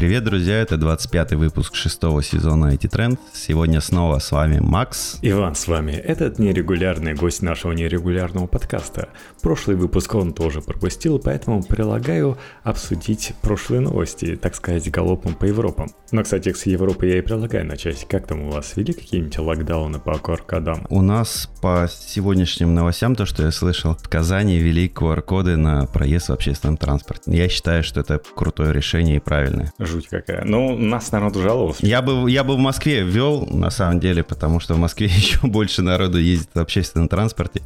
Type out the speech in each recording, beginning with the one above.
Привет, друзья, это 25 выпуск шестого сезона IT Trend. Сегодня снова с вами Макс. Иван с вами. Этот нерегулярный гость нашего нерегулярного подкаста. Прошлый выпуск он тоже пропустил, поэтому предлагаю обсудить прошлые новости, так сказать, галопом по Европам. Но, кстати, с Европы я и предлагаю начать. Как там у вас? Вели какие-нибудь локдауны по QR-кодам? У нас по сегодняшним новостям, то, что я слышал, в Казани ввели QR-коды на проезд в общественном транспорте. Я считаю, что это крутое решение и правильное. Жуть какая. Ну, нас народ жаловался. Я бы, я бы в Москве ввел, на самом деле, потому что в Москве еще больше народу ездит в общественном транспорте.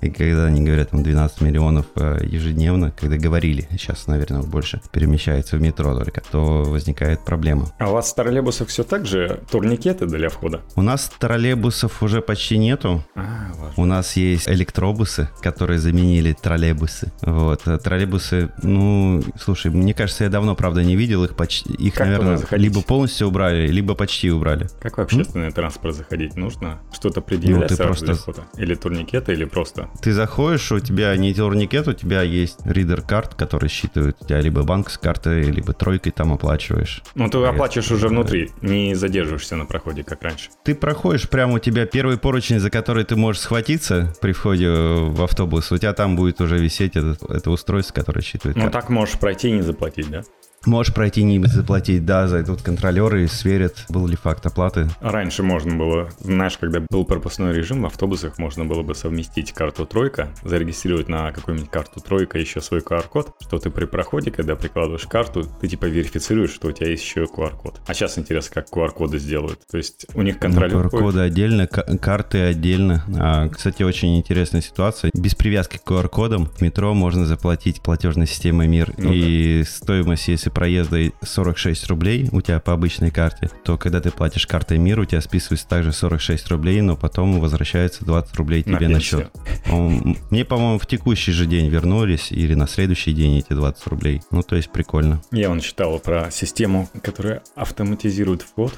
И когда они говорят, там 12 миллионов э, ежедневно, когда говорили, сейчас, наверное, больше перемещается в метро только, то возникает проблема. А у вас в троллейбусах все так же турникеты для входа? У нас троллейбусов уже почти нету. А, У нас есть электробусы, которые заменили троллейбусы. Вот. А троллейбусы, ну, слушай, мне кажется, я давно, правда, не видел их почти. Их, как наверное, либо полностью убрали, либо почти убрали. Как в общественный М? транспорт заходить? Нужно что-то предъявлять ну, ты просто... входа? Или турникеты, или просто ты заходишь, у тебя не турникет, у тебя есть ридер карт, который считывает у тебя либо банковской карты, либо тройкой там оплачиваешь. Ну, ты оплачиваешь уже внутри, не задерживаешься на проходе, как раньше. Ты проходишь прямо у тебя первый поручень, за который ты можешь схватиться при входе в автобус, у тебя там будет уже висеть это, это устройство, которое считывает. Ну, так можешь пройти и не заплатить, да? Можешь пройти не заплатить, да, зайдут контролеры и сверят, был ли факт оплаты. Раньше можно было, знаешь, когда был пропускной режим, в автобусах можно было бы совместить карту тройка, зарегистрировать на какую-нибудь карту тройка еще свой QR-код, что ты при проходе, когда прикладываешь карту, ты типа верифицируешь, что у тебя есть еще QR-код. А сейчас интересно, как QR-коды сделают. То есть у них контролер... Ну, QR-коды отдельно, карты отдельно. А, кстати, очень интересная ситуация. Без привязки к QR-кодам в метро можно заплатить платежной системой МИР. Ну, и да. стоимость, если проезда 46 рублей у тебя по обычной карте, то когда ты платишь картой МИР, у тебя списывается также 46 рублей, но потом возвращается 20 рублей тебе на, на счет. Мне, по-моему, в текущий же день вернулись или на следующий день эти 20 рублей. Ну, то есть прикольно. Я вон читал про систему, которая автоматизирует вход,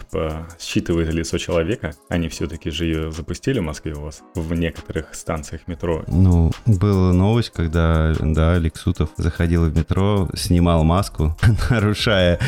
считывает лицо человека. Они все-таки же ее запустили в Москве у вас в некоторых станциях метро. Ну, была новость, когда, да, Лексутов заходил в метро, снимал маску, нарушая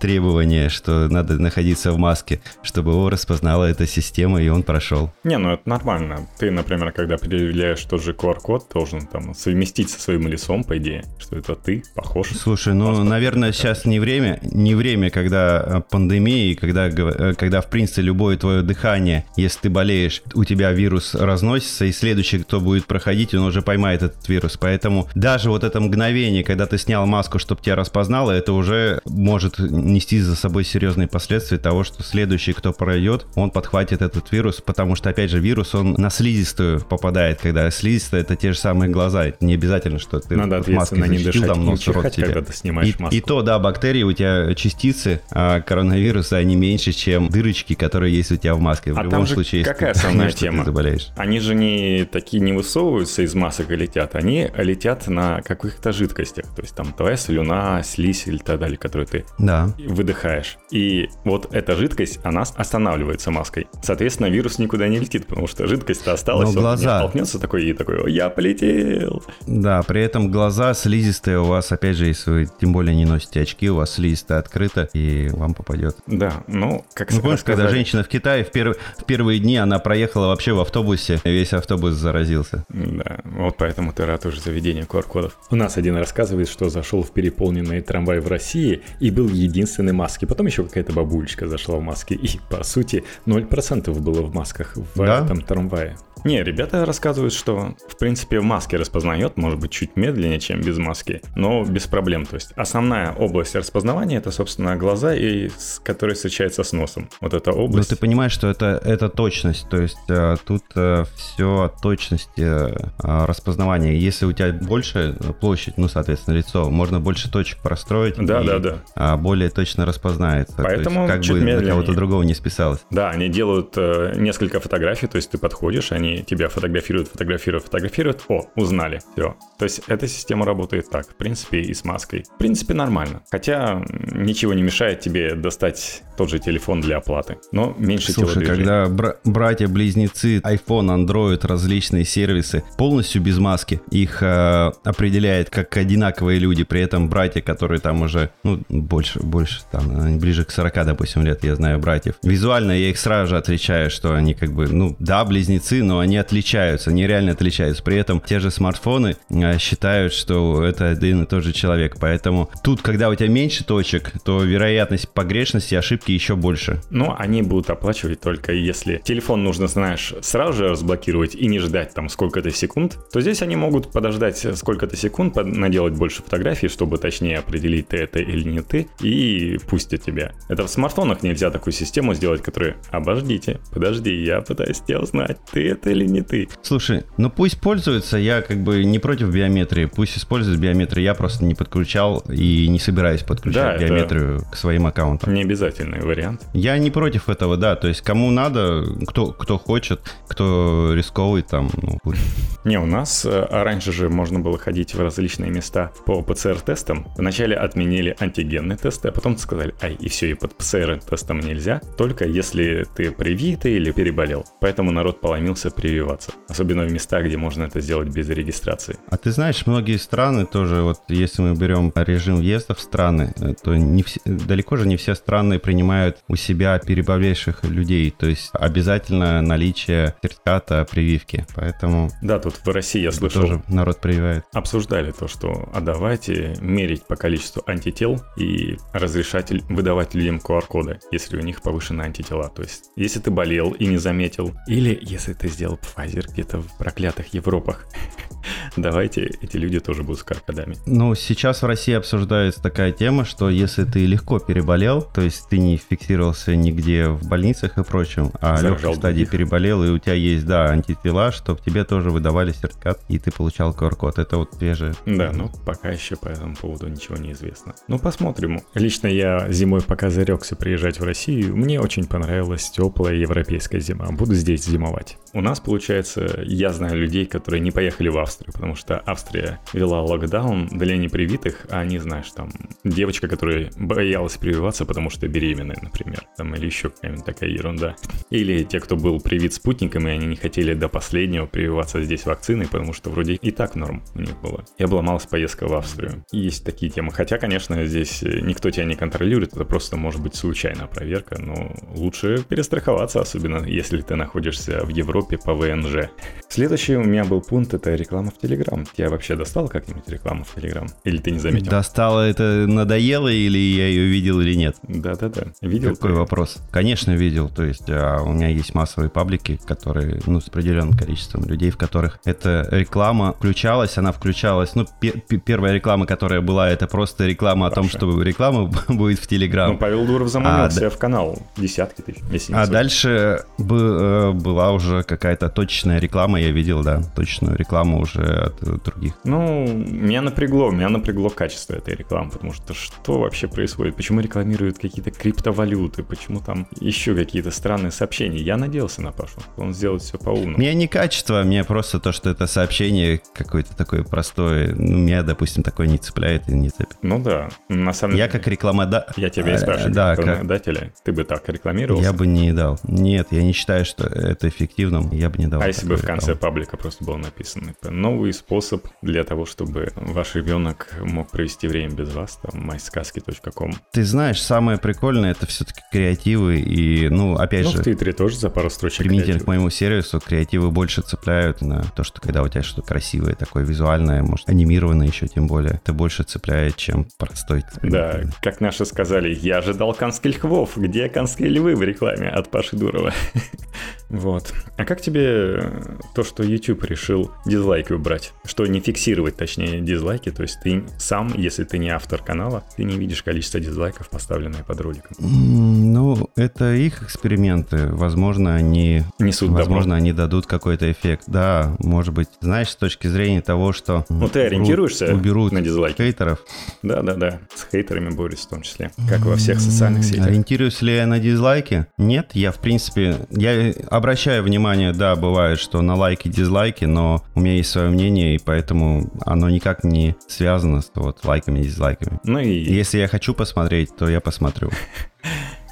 требования, что надо находиться в маске, чтобы его распознала эта система, и он прошел. Не, ну это нормально. Ты, например, когда предъявляешь тот же QR-код, должен там совместить со своим лицом, по идее, что это ты, похож. Слушай, ну, Паспорт, наверное, сейчас не время, не время, когда э, пандемия, и когда, э, когда, в принципе, любое твое дыхание, если ты болеешь, у тебя вирус разносится, и следующий, кто будет проходить, он уже поймает этот вирус. Поэтому даже вот это мгновение, когда ты снял маску, чтобы тебя распознало, это уже может нести за собой серьезные последствия того, что следующий, кто пройдет, он подхватит этот вирус, потому что, опять же, вирус, он на слизистую попадает, когда слизистая это те же самые глаза. Это не обязательно, что ты Надо в маске не дышать, там нос, рот тебе. когда ты снимаешь и, маску. И то, да, бактерии у тебя частицы а коронавируса, они меньше, чем дырочки, которые есть у тебя в маске. В а любом случае, какая ты основная тема? Ты заболеешь. Они же не такие не высовываются из масок и летят, они летят на каких-то жидкостях. То есть там твоя слюна, слизь или так далее, которую ты да. выдыхаешь. И вот эта жидкость, она останавливается маской. Соответственно, вирус никуда не летит, потому что жидкость-то осталась. Но глаза... столкнется такой и такой, я полетел. Да, при этом глаза слизистые у вас, опять же, если вы тем более не носите очки, у вас слизистая открыта, и вам попадет. Да, ну, как ну, помнишь, когда женщина в Китае в, перв... в первые дни, она проехала вообще в автобусе, весь автобус заразился. Да, вот поэтому ты рад уже заведению QR-кодов. У нас один рассказывает, что зашел в переполненный трамвай в России и был единственной маске. Потом еще какая-то бабулечка зашла в маске, и, по сути, 0% было в масках в да? этом трамвае. Не, ребята рассказывают, что, в принципе, в маске распознает, может быть, чуть медленнее, чем без маски, но без проблем. То есть основная область распознавания это, собственно, глаза, и, с, которые встречаются с носом. Вот эта область. Но ты понимаешь, что это, это точность. То есть э, тут э, все от точности э, распознавания. Если у тебя больше площадь, ну, соответственно, лицо, можно больше точек простроить. Да, и, да, да. А более точно распознается. Поэтому то есть, как чуть бы медленнее. на кого-то другого не списалось. Да, они делают э, несколько фотографий, то есть ты подходишь, они они тебя фотографируют, фотографируют, фотографируют. О, узнали. Все. То есть эта система работает так, в принципе, и с маской. В принципе, нормально. Хотя ничего не мешает тебе достать тот же телефон для оплаты, но меньше Слушай, когда бра- братья-близнецы, iPhone, Android, различные сервисы полностью без маски, их э, определяет как одинаковые люди, при этом братья, которые там уже, ну, больше, больше, там, ближе к 40, допустим, лет, я знаю братьев. Визуально я их сразу же отличаю, что они как бы, ну, да, близнецы, но они отличаются, они реально отличаются. При этом те же смартфоны э, считают, что это один и тот же человек, поэтому тут, когда у тебя меньше точек, то вероятность погрешности, ошибки еще больше. Ну, они будут оплачивать только если телефон нужно, знаешь, сразу же разблокировать и не ждать там сколько-то секунд, то здесь они могут подождать сколько-то секунд, наделать больше фотографий, чтобы точнее определить, ты это или не ты, и пустят тебя. Это в смартфонах нельзя такую систему сделать, которая «Обождите, подожди, я пытаюсь тебя узнать, ты это или не ты». Слушай, ну пусть пользуются, я как бы не против биометрии, пусть используют биометрию, я просто не подключал и не собираюсь подключать да, биометрию к своим аккаунтам. Не обязательный вариант. Я не против этого, да, то есть кому надо, кто, кто хочет, кто рисковый там, ну, пусть. Не, у нас э, раньше же можно было ходить в различные места по ПЦР-тестам. Вначале отменили антигенные тесты, а потом сказали, ай, и все, и под ПЦР-тестом нельзя, только если ты привитый или переболел. Поэтому народ поломился прививаться. Особенно в местах, где можно это сделать без регистрации. А ты знаешь, многие страны тоже, вот если мы берем режим въезда в страны, э, то не все, далеко же не все страны принимают у себя переболевших людей. То есть обязательно наличие сертификата прививки. Поэтому... Да, тут в России я слышал... Тоже народ прививает. Обсуждали то, что а давайте мерить по количеству антител и разрешать выдавать людям QR-коды, если у них повышены антитела. То есть, если ты болел и не заметил, или если ты сделал Pfizer где-то в проклятых Европах, давайте эти люди тоже будут с каркадами. Ну, сейчас в России обсуждается такая тема, что если ты легко переболел, то есть ты не фиксировался нигде в больницах и прочем, а Заражал легкой стадии других. переболел, и у тебя есть, да, антитела, что в тебе тоже выдавали сертификат, и ты получал QR-код. Это вот свежее. Да, ну пока еще по этому поводу ничего не известно. Ну, посмотрим. Лично я зимой пока зарекся приезжать в Россию, мне очень понравилась теплая европейская зима. Буду здесь зимовать. У нас, получается, я знаю людей, которые не поехали в Австрию, потому что Австрия вела локдаун для непривитых, а они, знаешь, там, девочка, которая боялась прививаться, потому что беременная, например, там, или еще какая-нибудь такая ерунда. Или те, кто был привит спутником, и они не хотели до последнего прививаться здесь вакциной, потому что вроде и так норм у них было. Я обломалась поездка в Австрию. И есть такие темы. Хотя, конечно, здесь никто тебя не контролирует, это просто может быть случайная проверка, но лучше перестраховаться, особенно если ты находишься в Европе по ВНЖ. Следующий у меня был пункт, это реклама в Телеграм. Тебя вообще достала как-нибудь реклама в Телеграм? Или ты не заметил? Достала, это надоело или я ее видел или нет? Да-да-да. Видел? Какой ты? вопрос? Конечно, видел. То есть а, у меня есть массовые паблики, которые, ну, с определенным количеством людей, в которых эта реклама включалась, она включалась, ну, пер- первая реклама, которая была, это просто реклама Паша. о том, что реклама будет в Телеграм. Ну, Павел Дуров заманил а, себя в канал. Десятки тысяч, А дальше б- э, была уже какая-то точечная реклама, я видел, да, точную рекламу уже от других. Ну, меня напрягло, меня напрягло качество этой рекламы, потому что что вообще происходит? Почему рекламируют какие-то криптовалюты? Почему там еще какие-то странные сообщения? Я надеялся на Пашу, он сделает все по-умному. Мне не качество, мне просто то, что это сообщение какое-то такое простое. Ну, меня, допустим, такое не цепляет и не цепит. Ну да, на самом деле. Я как рекламода... Я тебя и э, спрашиваю, да, как рекламодателя, ты бы так рекламировал? Я бы не дал. Нет, я не считаю, что это эффективным, я бы не дал. А если бы в конце паблика просто было написано, новый способ для того, чтобы ваш ребенок мог провести время без вас, там, mysказки.com. Ты знаешь, самое прикольное это все-таки креативы и, ну, опять ну, же... в Твиттере тоже за пару строчек Применительно к моему сервису креативы больше цепляют на то, что когда у тебя что-то красивое, такое визуальное, может, анимированное еще тем более, это больше цепляет, чем простой. Да, как наши сказали, я ожидал канских львов, где канские львы в рекламе от Паши Дурова? Вот. А как тебе то, что YouTube решил дизлайк дизлайки убрать. Что не фиксировать, точнее, дизлайки. То есть ты сам, если ты не автор канала, ты не видишь количество дизлайков, поставленные под роликом. Ну, это их эксперименты. Возможно, они... Несут Возможно, добро. они дадут какой-то эффект. Да, может быть. Знаешь, с точки зрения того, что... Ну, ты ориентируешься уберут на дизлайки? хейтеров. Да-да-да, с хейтерами борюсь в том числе, как во всех социальных сетях. Ориентируюсь ли я на дизлайки? Нет, я, в принципе, я обращаю внимание, да, бывает, что на лайки, дизлайки, но у меня есть свое мнение, и поэтому оно никак не связано с вот лайками и дизлайками. Ну и, Если я хочу посмотреть, то я посмотрю.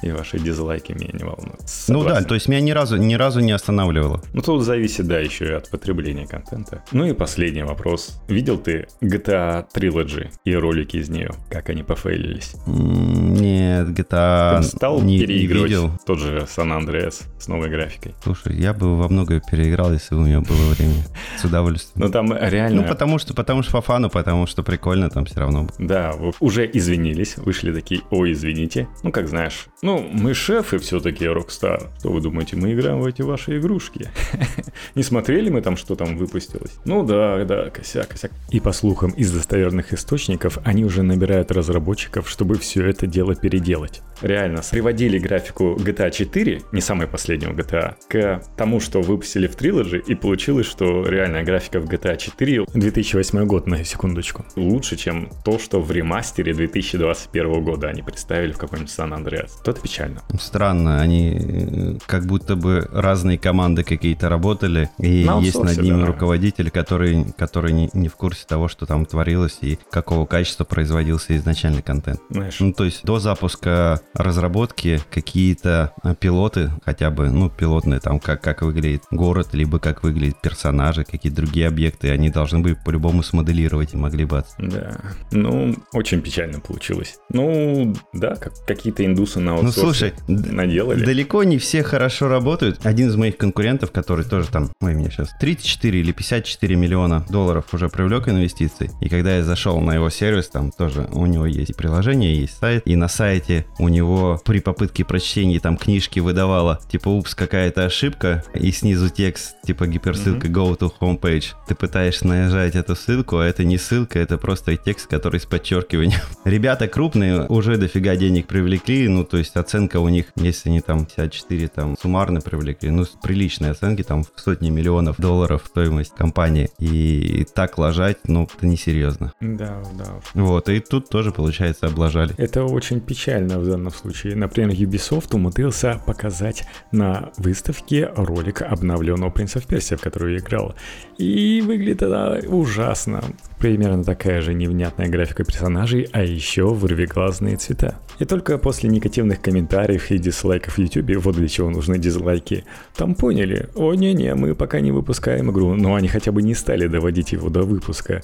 и ваши дизлайки меня не волнуют. Ну да, Согласен. то есть меня ни разу, ни разу не останавливало. Ну, тут зависит, да, еще и от потребления контента. Ну и последний вопрос. Видел ты GTA Trilogy и ролики из нее? Как они пофейлились? Нет, GTA Ты стал не, не переигрывать видел. тот же San Andreas с новой графикой? Слушай, я бы во многое переиграл, если бы у меня было время. С удовольствием. Ну, там реально... Ну, потому что, потому что по фану, потому что прикольно там все равно. Да, уже извинились, вышли такие, ой, извините. Ну, как знаешь, ну, мы шефы все-таки Rockstar. Что вы думаете, мы играем в эти ваши игрушки? Не смотрели мы там, что там выпустилось? Ну да, да, косяк, косяк. И по слухам из достоверных источников, они уже набирают разработчиков, чтобы все это дело переделать. Реально, приводили графику GTA 4, не самой последнего GTA, к тому, что выпустили в Trilogy, и получилось, что реальная графика в GTA 4 2008 год, на секундочку. Лучше, чем то, что в ремастере 2021 года они представили в какой-нибудь San Andreas. То это печально. Странно, они э, как будто бы разные команды какие-то работали, и На есть над ними да. руководитель, который, который не, не в курсе того, что там творилось и какого качества производился изначальный контент. Знаешь, Ну, то есть до запуска разработки какие-то а, пилоты, хотя бы, ну, пилотные, там, как, как выглядит город, либо как выглядят персонажи, какие-то другие объекты, они должны были по-любому смоделировать и могли бы... от- да. Ну, очень печально получилось. Ну, да, как, какие-то индусы на Ну, слушай, наделали. Далеко не все хорошо работают. Один из моих конкурентов, который тоже там, ой, мне сейчас 34 или 54 миллиона долларов уже привлек инвестиций. И когда я зашел на его сервис, там тоже у него есть приложение, есть сайт. И на сайте у него при попытке прочтения там книжки выдавало, типа, упс, какая-то ошибка. И снизу текст, типа, гиперссылка go to homepage. Ты пытаешься нажать эту ссылку, а это не ссылка, это просто текст, который с подчеркиванием. Ребята крупные уже дофига денег привлекли, ну, то есть оценка у них, если они там 54 там суммарно привлекли, ну, приличные оценки, там в сотни миллионов долларов стоимость компании. И так ложать, ну, это несерьезно. Да, да. Вот, и тут тоже, получается, облажали. Это очень печально в данном случае. Например, Ubisoft умудрился показать на выставке ролик обновленного Принца в Персия, в который я играл. И выглядит это ужасно. Примерно такая же невнятная графика персонажей, а еще вырвиглазные цвета. И только после негативных комментариев и дизлайков в YouTube, вот для чего нужны дизлайки, там поняли, о не-не, мы пока не выпускаем игру, но они хотя бы не стали доводить его до выпуска.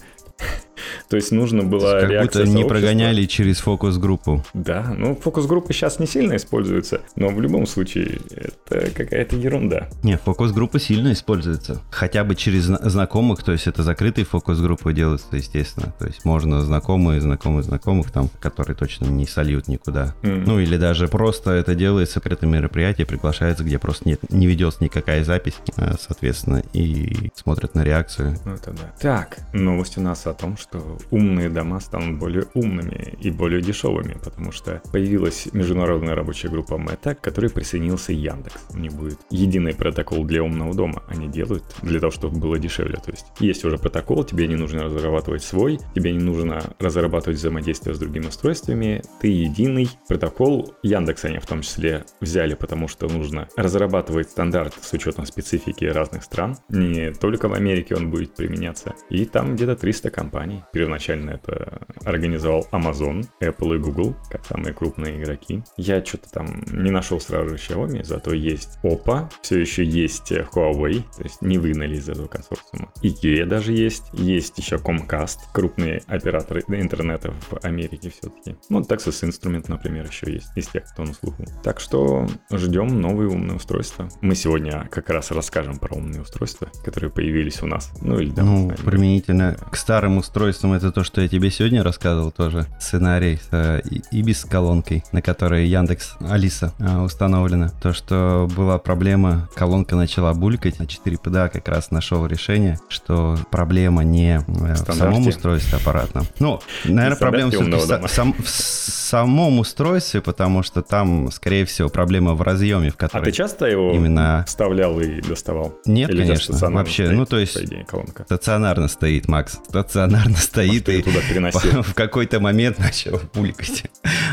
То есть нужно было как реакция будто не сообщества. прогоняли через фокус-группу. Да, ну фокус-группы сейчас не сильно используются, но в любом случае это какая-то ерунда. Не, фокус-группа сильно используется. Хотя бы через зна- знакомых, то есть это закрытые фокус-группы делаются, естественно. То есть можно знакомые, знакомые знакомых там, которые точно не сольют никуда. М. Ну или даже просто это делается закрытое мероприятие, приглашается, где просто нет, не ведется никакая запись, а, соответственно, и смотрят на реакцию. Ну это да. Так, новость у нас о том, что умные дома станут более умными и более дешевыми, потому что появилась международная рабочая группа Meta, к которой присоединился Яндекс. У них будет единый протокол для умного дома. Они делают для того, чтобы было дешевле. То есть есть уже протокол, тебе не нужно разрабатывать свой, тебе не нужно разрабатывать взаимодействие с другими устройствами. Ты единый протокол. Яндекс они в том числе взяли, потому что нужно разрабатывать стандарт с учетом специфики разных стран. Не только в Америке он будет применяться. И там где-то 300 компаний. Первоначально это организовал Amazon, Apple и Google, как самые крупные игроки. Я что-то там не нашел сразу же Xiaomi, зато есть Oppo, все еще есть Huawei, то есть не выгнали из этого консорциума. IKEA даже есть, есть еще Comcast, крупные операторы интернета в Америке все-таки. Ну, Texas Instrument, например, еще есть, из тех, кто на слуху. Так что ждем новые умные устройства. Мы сегодня как раз расскажем про умные устройства, которые появились у нас. Ну или да, ну, применительно к старым устройствам устройством это то, что я тебе сегодня рассказывал тоже. Сценарий с э, колонкой, на которой Яндекс Алиса э, установлена. То, что была проблема, колонка начала булькать. На 4 PDA как раз нашел решение, что проблема не в самом устройстве аппаратном. Ну, наверное, проблема все-таки в, сам, в самом устройстве, потому что там, скорее всего, проблема в разъеме, в котором... А ты часто его именно... вставлял и доставал? Нет, Или конечно. Вообще, стоит, ну то есть идее, колонка? стационарно стоит, Макс. Стационарно стоит Может, и туда переносил? в какой-то момент начал булькать.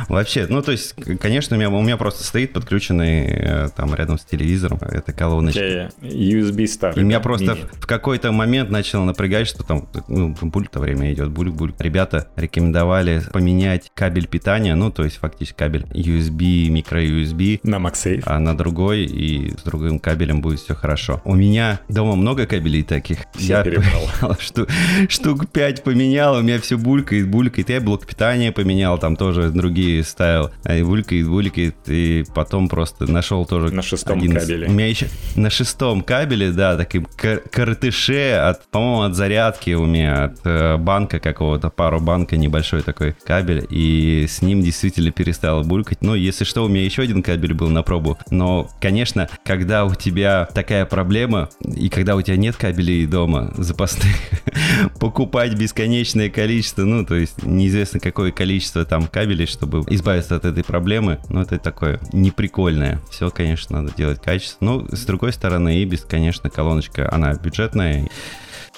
Вообще, ну то есть, конечно, у меня, у меня просто стоит подключенный э, там рядом с телевизором эта колоночка. USB старый. И меня просто в какой-то момент начал напрягать, что там ну, буль-то время идет, буль-буль. Ребята рекомендовали поменять кабель питания, ну то есть фактически кабель USB, микро-USB. На MagSafe. А на другой и с другим кабелем будет все хорошо. У меня дома много кабелей таких. Все я перебрал. Штук, штук 5 поменял, у меня все булькает, булькает. Я блок питания поменял, там тоже другие ставил. И булькает, булькает. И потом просто нашел тоже... На шестом один... кабеле. У меня еще на шестом кабеле, да, таким кор- коротыше, от, по-моему, от зарядки у меня, от э, банка какого-то, пару банка, небольшой такой кабель. И с ним действительно перестало булькать. Ну, если что, у меня еще один кабель был на пробу. Но, конечно, когда у тебя такая проблема, и когда у тебя нет кабелей дома запасных, покупать бесконечное количество, ну, то есть неизвестно какое количество там кабелей, чтобы избавиться от этой проблемы, ну, это такое неприкольное. Все, конечно, надо делать качественно. Но, с другой стороны, и без, конечно, колоночка, она бюджетная,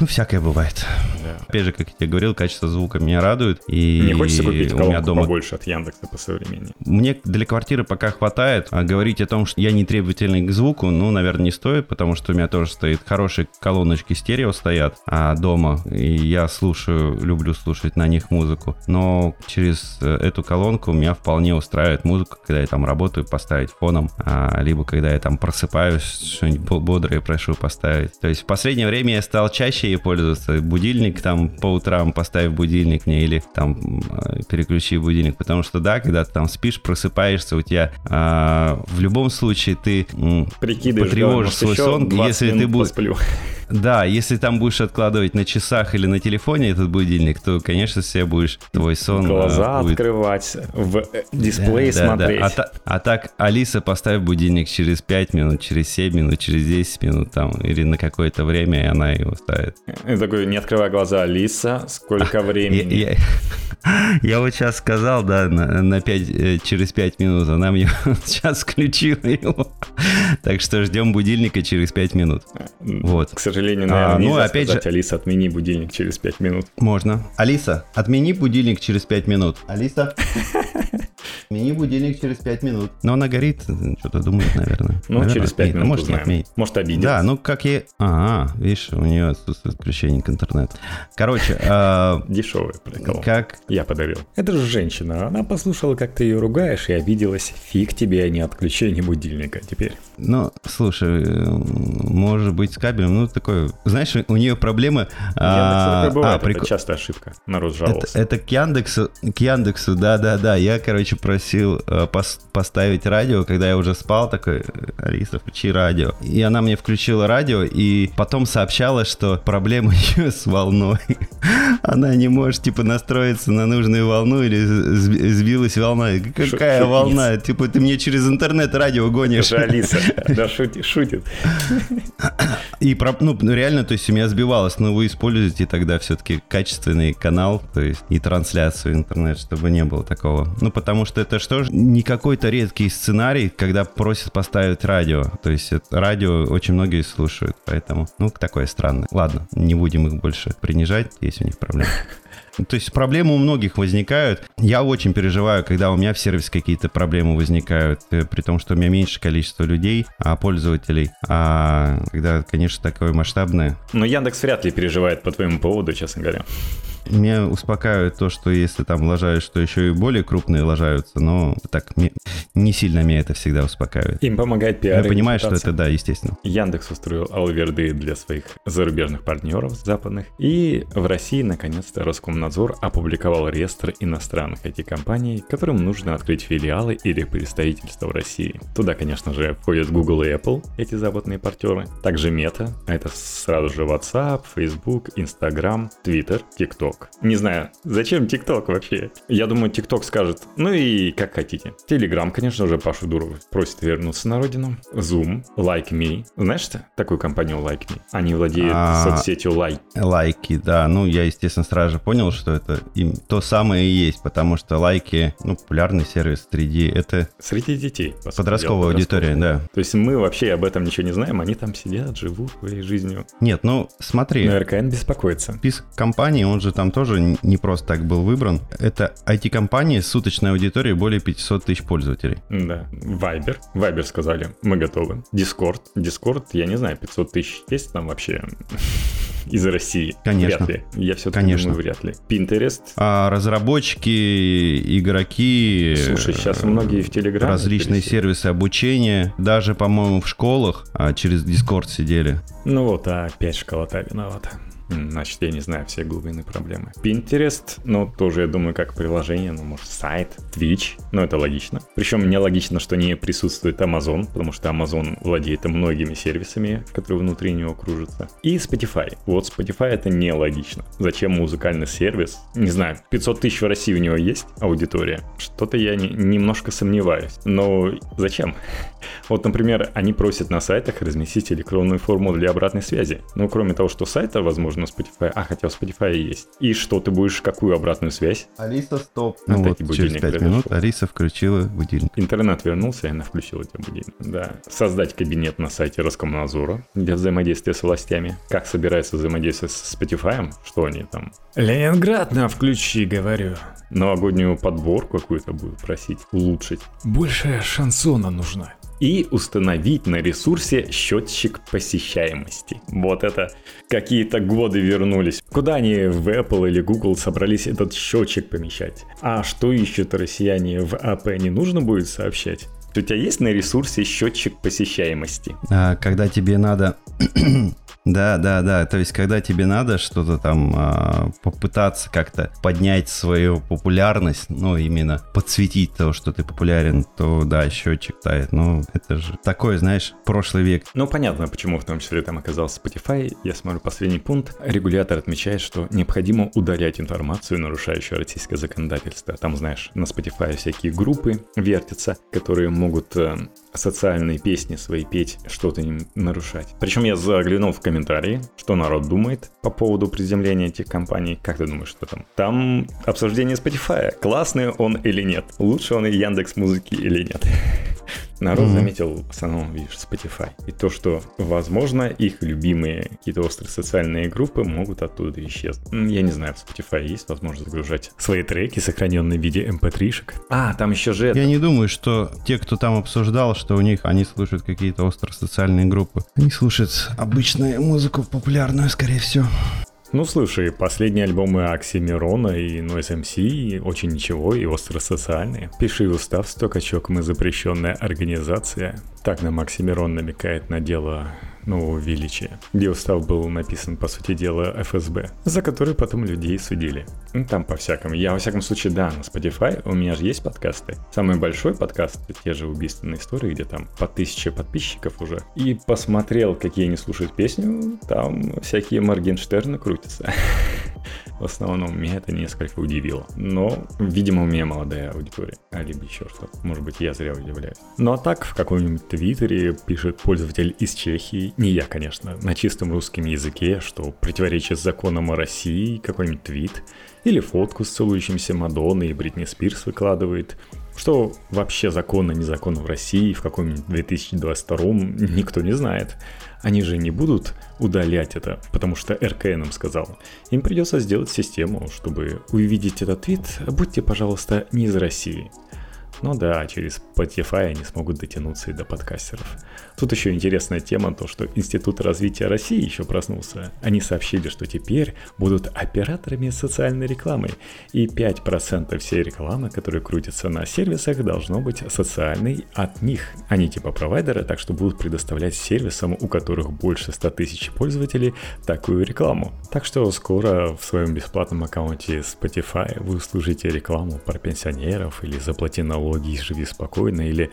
ну, всякое бывает. Да. Опять же, как я тебе говорил, качество звука меня радует. И Мне хочется купить у меня дома побольше от Яндекса по современнее. Мне для квартиры пока хватает. А говорить о том, что я не требовательный к звуку, ну, наверное, не стоит, потому что у меня тоже стоит хорошие колоночки стерео стоят а дома, и я слушаю, люблю слушать на них музыку. Но через э, эту колонку меня вполне устраивает музыка, когда я там работаю, поставить фоном, а, либо когда я там просыпаюсь, что-нибудь бодрое прошу поставить. То есть в последнее время я стал чаще ей пользоваться. Будильник там по утрам поставь будильник мне или там э, переключи будильник. Потому что да, когда ты там спишь, просыпаешься, у тебя а, в любом случае ты Прикидываешь, потревожишь да, свой сон. Если ты будешь... Да, если там будешь откладывать на часах или на телефоне этот будильник, то, конечно, себе будешь твой сон... Глаза а, будет... открывать, в э, дисплей да, смотреть. Да, да. А, а так, Алиса, поставь будильник через 5 минут, через 7 минут, через 10 минут там, или на какое-то время, и она его ставит. И такой, не открывая глаза, Алиса, сколько времени? Я, я, я вот сейчас сказал, да, на, на 5, э, через 5 минут, она мне сейчас включила его. Так что ждем будильника через 5 минут. Вот. К сожалению, наверное, а, ну, опять сказать, же... Алиса, отмени будильник через 5 минут. Можно. Алиса, отмени будильник через 5 минут. Алиса, отмени будильник через 5 минут. Но она горит, что-то думает, наверное. Ну, наверное, через 5 отменит. минут Может, не отменить. Может, обидится. Да, ну, как ей... Ага, видишь, у нее отсутствует включение к интернету. Короче... А, Дешевый прикол. Как? Я подарил. Это же женщина. Она послушала, как ты ее ругаешь, и обиделась. Фиг тебе, а не отключение будильника теперь. Ну, слушай, может быть, с кабелем, ну, такой такое... Знаешь, у нее проблема... А, бывает, а, прик... это частая ошибка. Народ жаловался. Это, это к Яндексу, к Яндексу, да-да-да. Я, короче, просил э, пос, поставить радио, когда я уже спал, такой, Алиса, включи радио. И она мне включила радио, и потом сообщала, что проблема у нее с волной. Она не может, типа, настроиться на нужную волну или сбилась волна. Какая Шу- волна? Типа, ты мне через интернет радио гонишь. Это Алиса, да, шутит. шутит. И, ну, ну, реально, то есть у меня сбивалось, но вы используете тогда все-таки качественный канал, то есть и трансляцию интернет, чтобы не было такого. Ну, потому что это что же не какой-то редкий сценарий, когда просят поставить радио. То есть это, радио очень многие слушают, поэтому, ну, такое странное. Ладно, не будем их больше принижать, есть у них проблемы. То есть проблемы у многих возникают. Я очень переживаю, когда у меня в сервисе какие-то проблемы возникают, э, при том, что у меня меньше количество людей, а пользователей. А когда, конечно, такое масштабное. Но Яндекс вряд ли переживает по твоему поводу, честно говоря. Меня успокаивает то, что если там лажают, что еще и более крупные лажаются, но так не сильно меня это всегда успокаивает. Им помогает пиар. Я понимаю, что это, да, естественно. Яндекс устроил алверды для своих зарубежных партнеров западных. И в России, наконец-то, Роскомнадзор опубликовал реестр иностранных IT-компаний, которым нужно открыть филиалы или представительства в России. Туда, конечно же, входят Google и Apple, эти западные партнеры. Также Meta, а это сразу же WhatsApp, Facebook, Instagram, Twitter, TikTok, ТикТок. Не знаю, зачем ТикТок вообще? Я думаю, ТикТок скажет, ну и как хотите. Телеграм, конечно же, Пашу Дурова просит вернуться на родину. Zoom, Like Me. Знаешь что? Такую компанию Like Me. Они владеют а... соцсетью Like. Лайки, да. Ну, я, естественно, сразу же понял, что это им то самое и есть, потому что лайки, ну, популярный сервис среди... Это... Среди детей. Подростковая аудитория, да. То есть мы вообще об этом ничего не знаем, они там сидят, живут своей жизнью. Нет, ну, смотри. Но РКН беспокоится. Список компаний, он же там тоже не просто так был выбран. Это IT-компании с суточной аудиторией более 500 тысяч пользователей. Да. Viber. Viber сказали, мы готовы. Discord. Discord, я не знаю, 500 тысяч есть там вообще из России? Конечно. Вряд ли. Я все-таки Конечно. думаю, вряд ли. Pinterest. А разработчики, игроки... Слушай, сейчас многие в Телеграме. Различные пересели. сервисы обучения. Даже, по-моему, в школах а, через Discord сидели. Ну вот, а опять школота виновата. Значит, я не знаю все глубины проблемы. Pinterest, ну, тоже, я думаю, как приложение, ну, может, сайт, Twitch, ну, это логично. Причем мне логично, что не присутствует Amazon, потому что Amazon владеет многими сервисами, которые внутри него кружатся. И Spotify. Вот Spotify это нелогично. Зачем музыкальный сервис? Не знаю, 500 тысяч в России у него есть аудитория. Что-то я не, немножко сомневаюсь. Но зачем? Вот, например, они просят на сайтах разместить электронную форму для обратной связи. Ну, кроме того, что сайта, возможно, Spotify... А, хотя у Spotify есть. И что, ты будешь какую обратную связь? Алиса, стоп. Ну, вот через 5 минут Алиса включила будильник. Интернет вернулся, и она включила тебе будильник. Да. Создать кабинет на сайте Роскомнадзора для взаимодействия с властями. Как собирается взаимодействовать с Spotify? Что они там? Ленинград на включи, говорю. Новогоднюю подборку какую-то будут просить улучшить. Больше шансона нужна и установить на ресурсе счетчик посещаемости. Вот это какие-то годы вернулись. Куда они в Apple или Google собрались этот счетчик помещать? А что ищут россияне в АП не нужно будет сообщать? У тебя есть на ресурсе счетчик посещаемости? А, когда тебе надо да, да, да. То есть, когда тебе надо что-то там а, попытаться как-то поднять свою популярность, ну, именно подсветить то, что ты популярен, то да, счетчик тает. Ну, это же такой, знаешь, прошлый век. Ну, понятно, почему в том числе там оказался Spotify. Я смотрю последний пункт. Регулятор отмечает, что необходимо удалять информацию, нарушающую российское законодательство. Там, знаешь, на Spotify всякие группы вертятся, которые могут э, социальные песни свои петь, что-то им нарушать. Причем я заглянул в комментарии, что народ думает по поводу приземления этих компаний. Как ты думаешь, что там? Там обсуждение Spotify. Классный он или нет? Лучше он и Яндекс Музыки или нет? Народ mm-hmm. заметил в основном, видишь, Spotify. И то, что, возможно, их любимые какие-то острые социальные группы могут оттуда исчезнуть. Я не знаю, в Spotify есть возможность загружать свои треки, сохраненные в виде mp3-шек. Эм а, там еще же это. Я не думаю, что те, кто там обсуждал, что у них они слушают какие-то острые социальные группы. Они слушают обычную музыку популярную, скорее всего. Ну, слушай, последние альбомы Оксимирона и Noise MC очень ничего и остро-социальные. Пиши устав, сто качок, мы запрещенная организация. Так нам Оксимирон намекает на дело нового величия, где устав был написан, по сути дела, ФСБ, за который потом людей судили. Ну, там по-всякому. Я, во всяком случае, да, на Spotify у меня же есть подкасты. Самый большой подкаст — те же убийственные истории, где там по тысяче подписчиков уже. И посмотрел, какие они слушают песню, там всякие Моргенштерны крутятся. В основном меня это несколько удивило. Но, видимо, у меня молодая аудитория. А либо еще что-то. Может быть, я зря удивляюсь. Ну а так, в каком-нибудь твиттере пишет пользователь из Чехии, не я, конечно, на чистом русском языке, что противоречит законам о России, какой-нибудь твит, или фотку с целующимся Мадонной и Бритни Спирс выкладывает, что вообще законно, незаконно в России в каком-нибудь 2022 никто не знает. Они же не будут удалять это, потому что РКН им сказал. Им придется сделать систему, чтобы увидеть этот твит, будьте, пожалуйста, не из России. Ну да, через Spotify они смогут дотянуться и до подкастеров. Тут еще интересная тема, то что Институт развития России еще проснулся. Они сообщили, что теперь будут операторами социальной рекламы. И 5% всей рекламы, которая крутится на сервисах, должно быть социальной от них. Они типа провайдеры, так что будут предоставлять сервисам, у которых больше 100 тысяч пользователей, такую рекламу. Так что скоро в своем бесплатном аккаунте Spotify вы услышите рекламу про пенсионеров или заплати налоги и живи спокойно, или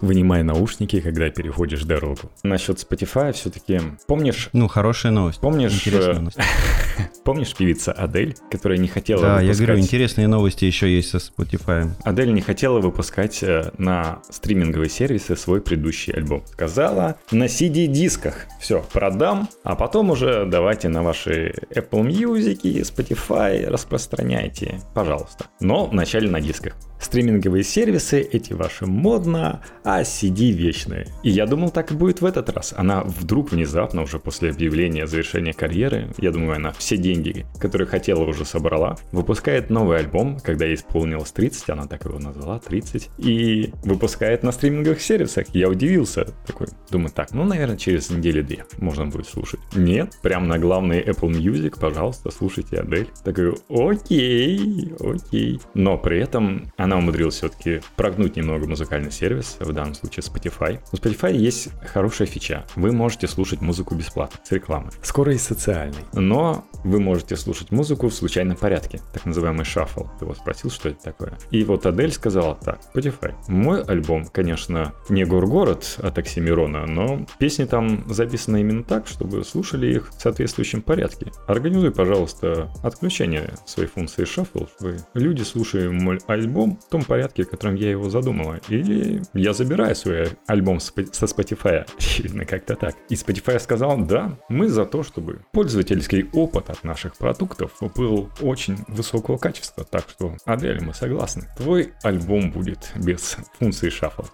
вынимай наушники, когда переходишь дорогу. Насчет Spotify все-таки, помнишь... Ну, хорошая новость. Помнишь... Интересная новость. Помнишь певица Адель, которая не хотела Да, выпускать... я говорю, интересные новости еще есть со Spotify. Адель не хотела выпускать э, на стриминговые сервисы свой предыдущий альбом. Сказала, на CD-дисках. Все, продам, а потом уже давайте на ваши Apple Music, Spotify распространяйте, пожалуйста. Но вначале на дисках. Стриминговые сервисы, эти ваши модно, а CD вечные. И я думал, так и будет в этот раз. Она вдруг внезапно, уже после объявления завершения карьеры, я думаю, она все деньги, которые хотела, уже собрала, выпускает новый альбом, когда ей исполнилось 30, она так его назвала, 30, и выпускает на стриминговых сервисах. Я удивился, такой, думаю, так, ну, наверное, через неделю-две можно будет слушать. Нет, прям на главный Apple Music, пожалуйста, слушайте Адель. Такой, окей, окей. Но при этом она умудрилась все-таки прогнуть немного музыкальный сервис, в данном случае Spotify. У Spotify есть хорошая фича. Вы можете слушать музыку бесплатно, с рекламой. Скоро и социальный. Но вы можете слушать музыку в случайном порядке, так называемый шаффл. Ты его спросил, что это такое. И вот Адель сказала так, Spotify. Мой альбом, конечно, не Горгород от Оксимирона, но песни там записаны именно так, чтобы слушали их в соответствующем порядке. Организуй, пожалуйста, отключение своей функции шаффл, чтобы люди, слушая мой альбом, в том порядке, в котором я его задумала. Или я забираю свой альбом со Spotify. Очевидно, как-то так. И Spotify сказал, да, мы за то, чтобы пользовательский опыт от наших продуктов был очень высокого качества. Так что, Адель, мы согласны. Твой альбом будет без функции шаффла.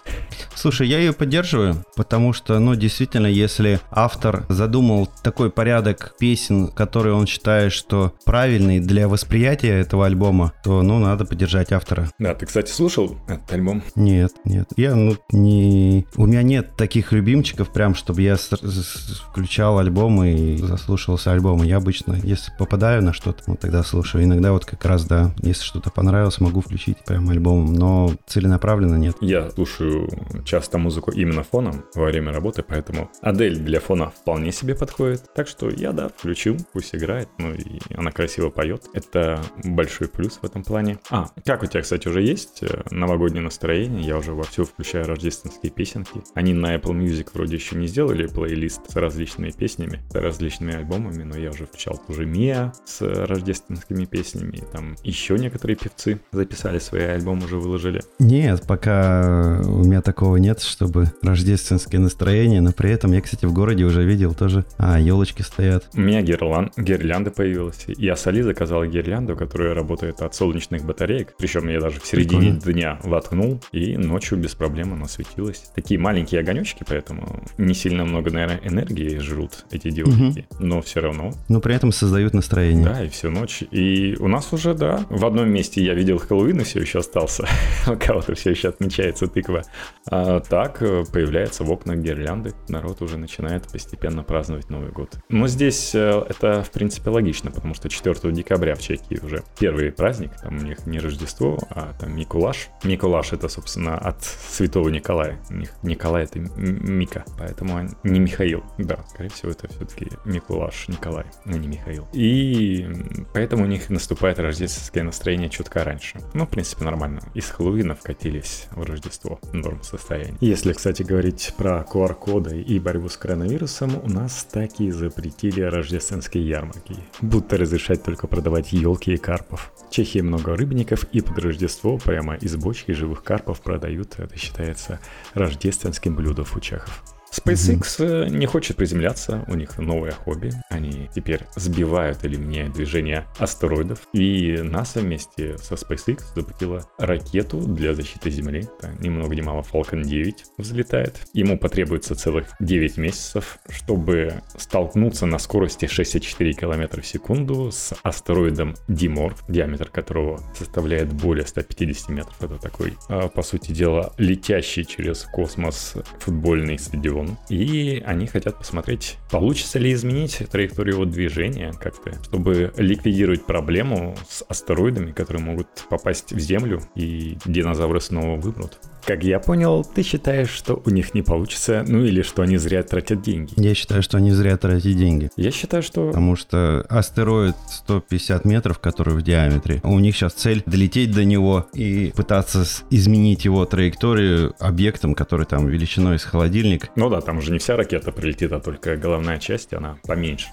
Слушай, я ее поддерживаю, потому что, ну, действительно, если автор задумал такой порядок песен, который он считает, что правильный для восприятия этого альбома, то, ну, надо поддержать автора. Да, ты, кстати, слушал этот альбом? Нет, нет. Я, ну, не... У меня нет таких любимчиков, прям, чтобы я с- с- включал альбомы и заслушивался альбома. Я обычно, если попадаю на что-то, ну, тогда слушаю. Иногда вот как раз, да, если что-то понравилось, могу включить прям альбомом, но целенаправленно нет. Я слушаю часто музыку именно фоном во время работы, поэтому Адель для фона вполне себе подходит. Так что я, да, включил, пусть играет, ну и она красиво поет. Это большой плюс в этом плане. А, как у тебя, кстати, уже есть э, новогоднее настроение? Я уже вовсю включаю рождественские песенки. Они на Apple Music вроде еще не сделали плейлист с различными песнями, с различными альбомами, но я уже включал тоже Мия с рождественскими песнями. Там еще некоторые певцы записали свои альбомы, уже выложили. Нет, пока у меня такого нет, чтобы рождественское настроение, но при этом я, кстати, в городе уже видел тоже, а, елочки стоят. У меня гирлан, гирлянда появилась. Я с Али заказал гирлянду, которая работает от солнечных батареек. Причем я даже в середине Прикольно. дня воткнул, и ночью без проблем она светилась. Такие маленькие огонечки, поэтому не сильно много, наверное, энергии жрут эти диодики. Но все равно, Но при этом создают настроение. да, и всю ночь. И у нас уже, да, в одном месте я видел Хэллоуин и все еще остался. У кого-то все еще отмечается тыква. А так э, появляется в окнах гирлянды. Народ уже начинает постепенно праздновать Новый год. Но здесь э, это, в принципе, логично, потому что 4 декабря в Чехии уже первый праздник. Там у них не Рождество, а там Микулаш. Микулаш это, собственно, от Святого Николая. Николай это Мика, поэтому не Михаил. Да, скорее всего, это все-таки Микулаш Николай, а не Михаил. И поэтому у них наступает рождественское настроение чутка раньше. Ну, в принципе, нормально. Из Хэллоуина вкатились в Рождество. Норм состояние. Если, кстати, говорить про QR-коды и борьбу с коронавирусом, у нас так и запретили рождественские ярмарки. Будто разрешать только продавать елки и карпов. В Чехии много рыбников, и под Рождество прямо из бочки живых карпов продают. Это считается рождественским блюдом у чехов. SpaceX э, не хочет приземляться, у них новое хобби. Они теперь сбивают или меняют движение астероидов. И НАСА вместе со SpaceX запустила ракету для защиты Земли. Это ни много ни мало Falcon 9 взлетает. Ему потребуется целых 9 месяцев, чтобы столкнуться на скорости 64 км в секунду с астероидом Диморф, диаметр которого составляет более 150 метров. Это такой, а, по сути дела, летящий через космос футбольный стадион. И они хотят посмотреть, получится ли изменить траекторию его движения как-то, чтобы ликвидировать проблему с астероидами, которые могут попасть в Землю, и динозавры снова вымрут. Как я понял, ты считаешь, что у них не получится, ну или что они зря тратят деньги. Я считаю, что они зря тратят деньги. Я считаю, что... Потому что астероид 150 метров, который в диаметре, у них сейчас цель долететь до него и пытаться изменить его траекторию объектом, который там величиной с холодильник. Ну да, там уже не вся ракета прилетит, а только головная часть, она поменьше.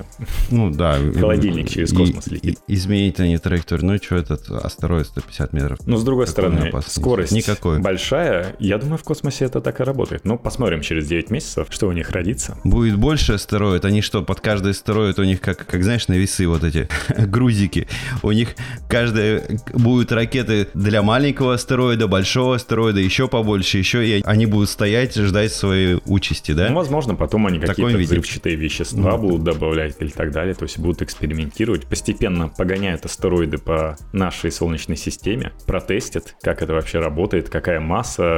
Ну да. Холодильник через космос летит. изменить они траекторию. Ну что этот астероид 150 метров? Но с другой стороны, скорость Никакой. большая. Я думаю, в космосе это так и работает. Ну, посмотрим через 9 месяцев, что у них родится. Будет больше астероид. Они что, под каждый астероид у них, как, как знаешь, на весы вот эти грузики. У них каждая будут ракеты для маленького астероида, большого астероида, еще побольше, еще, и они будут стоять, ждать своей участи, да? Ну, возможно, потом они какие-то взрывчатые вещества ну, будут добавлять или так далее, то есть будут экспериментировать, постепенно погоняют астероиды по нашей Солнечной системе, протестят, как это вообще работает, какая масса,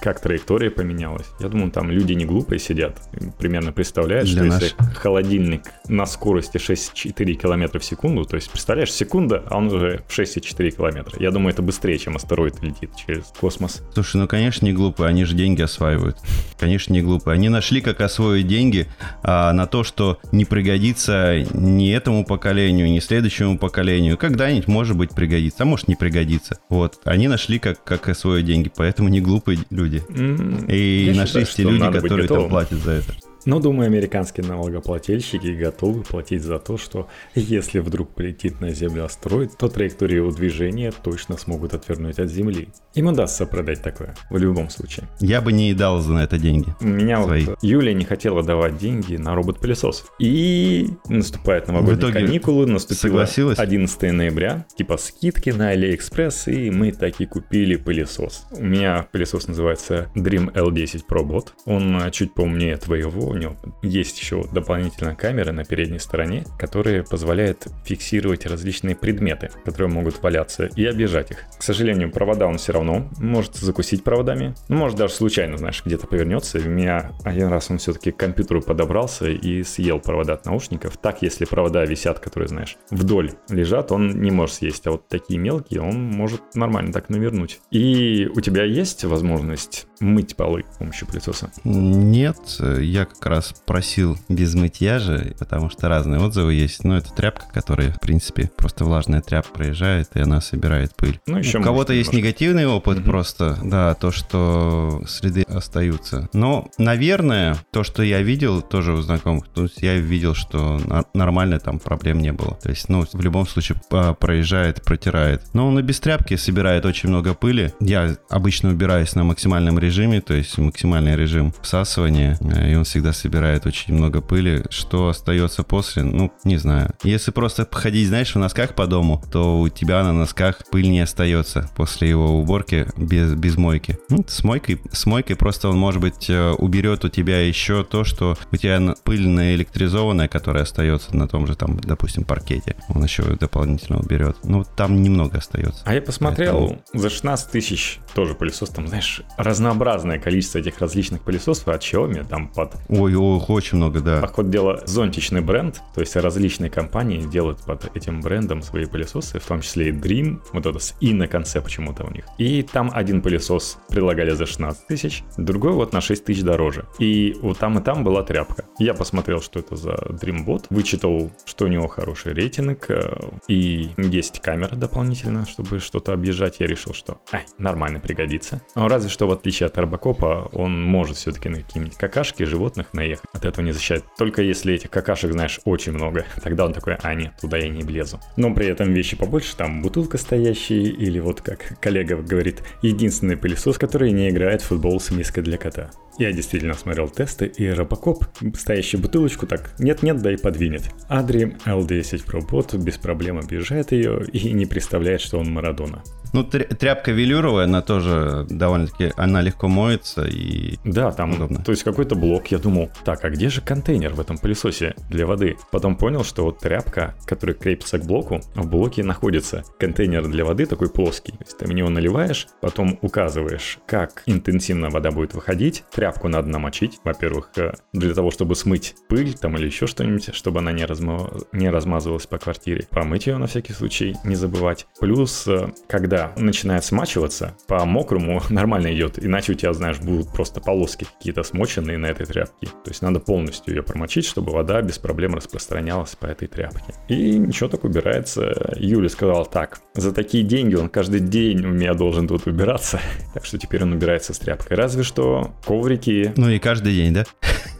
как траектория поменялась. Я думаю, там люди не глупые сидят, примерно представляют, что наш... если холодильник на скорости 6,4 км в секунду, то есть, представляешь, секунда, а он уже в 6,4 км. Я думаю, это быстрее, чем астероид летит через космос. Слушай, ну, конечно, не глупые, они же деньги осваивают. Конечно, не глупые. Они нашли, как освоить деньги а, на то, что не пригодится ни этому поколению, ни следующему поколению. Когда-нибудь, может быть, пригодится, а может, не пригодится. Вот. Они нашли, как, как освоить деньги, поэтому не глупые люди. Mm, И нашлись те люди, которые там платят за это. Но, думаю, американские налогоплательщики готовы платить за то, что если вдруг полетит на Землю астероид, то траекторию его движения точно смогут отвернуть от Земли. Им удастся продать такое, в любом случае. Я бы не дал за это деньги. Меня свои. вот Юля не хотела давать деньги на робот-пылесос. И наступают новогодние каникулы, наступило согласилась? 11 ноября, типа скидки на Алиэкспресс, и мы таки купили пылесос. У меня пылесос называется Dreame Bot L10 Pro. Он чуть поумнее твоего, него есть еще дополнительная камера на передней стороне, которая позволяет фиксировать различные предметы, которые могут валяться, и обижать их. К сожалению, провода он все равно может закусить проводами. Ну, может, даже случайно, знаешь, где-то повернется. У меня один раз он все-таки к компьютеру подобрался и съел провода от наушников. Так, если провода висят, которые, знаешь, вдоль лежат, он не может съесть. А вот такие мелкие он может нормально так навернуть. И у тебя есть возможность мыть полы с помощью пылесоса? Нет, я как раз просил без мытья же, потому что разные отзывы есть. Но это тряпка, которая, в принципе, просто влажная тряпка проезжает, и она собирает пыль. Ну, еще У кого-то есть негативный опыт угу. просто, да, то, что следы остаются. Но, наверное, то, что я видел тоже у знакомых, то есть я видел, что нормально там проблем не было. То есть, ну, в любом случае проезжает, протирает. Но он и без тряпки собирает очень много пыли. Я обычно убираюсь на максимальном режиме, то есть максимальный режим всасывания, э, и он всегда собирает очень много пыли. Что остается после, ну, не знаю. Если просто походить, знаешь, в носках по дому, то у тебя на носках пыль не остается после его уборки без, без мойки. Ну, с мойкой, с мойкой просто он, может быть, э, уберет у тебя еще то, что у тебя пыль наэлектризованная, которая остается на том же, там, допустим, паркете. Он еще дополнительно уберет. Ну, там немного остается. А я посмотрел, Поэтому... за 16 тысяч тоже пылесос, там, знаешь, разнообразное количество этих различных пылесосов от Xiaomi, там, под... Ой, ой, очень много, да. По ходу дела, зонтичный бренд, то есть различные компании делают под этим брендом свои пылесосы, в том числе и Dream, вот это с «и» на конце почему-то у них. И там один пылесос предлагали за 16 тысяч, другой вот на 6 тысяч дороже. И вот там и там была тряпка. Я посмотрел, что это за Dreambot, вычитал, что у него хороший рейтинг, э, и есть камера дополнительно, чтобы что-то объезжать. Я решил, что ай, нормально пригодится. Но разве что в отличие от Робокопа, он может все-таки на какие-нибудь какашки животных наехать. От этого не защищает. Только если этих какашек, знаешь, очень много. Тогда он такой, а нет, туда я не влезу. Но при этом вещи побольше, там бутылка стоящая, или вот как коллега говорит, единственный пылесос, который не играет в футбол с миской для кота. Я действительно смотрел тесты, и Робокоп, стоящую бутылочку, так нет-нет, да и подвинет. Адри L10 Pro Bot без проблем объезжает ее и не представляет, что он Марадона. Ну, тряпка велюровая, она тоже довольно-таки, она легко моется и Да, там, удобно. то есть какой-то блок, я думал, так, а где же контейнер в этом пылесосе для воды? Потом понял, что вот тряпка, которая крепится к блоку, в блоке находится контейнер для воды такой плоский. То есть ты в него наливаешь, потом указываешь, как интенсивно вода будет выходить. Тряпку надо намочить, во-первых, э, для того, чтобы смыть пыль там или еще что-нибудь, чтобы она не, разма... не размазывалась по квартире. Промыть ее на всякий случай, не забывать. Плюс, э, когда начинает смачиваться, по мокрому нормально идет, иначе у тебя, знаешь, будут просто полоски какие-то смоченные на этой тряпке. То есть надо полностью ее промочить, чтобы вода без проблем распространялась по этой тряпке. И ничего так убирается. Юля сказала так, за такие деньги он каждый день у меня должен тут убираться. Так что теперь он убирается с тряпкой. Разве что коврики. Ну и каждый день, да?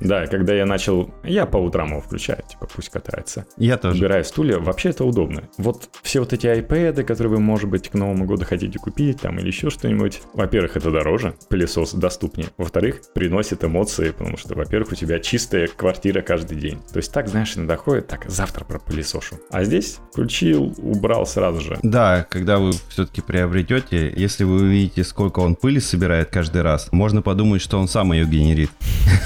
Да, когда я начал... Я по утрам его включаю, типа пусть катается. Я тоже. Убираю стулья. Вообще это удобно. Вот все вот эти iPad, которые вы, может быть, к Новому году хотите купить, там, или еще что-нибудь. Во-первых, это дороже, пылесос доступнее. Во-вторых, приносит эмоции, потому что, во-первых, у тебя чистая квартира каждый день. То есть так, знаешь, иногда ходит, так, завтра пропылесошу. А здесь включил, убрал сразу же. Да, когда вы все-таки приобретете, если вы увидите, сколько он пыли собирает каждый раз, можно подумать, что он сам ее генерит.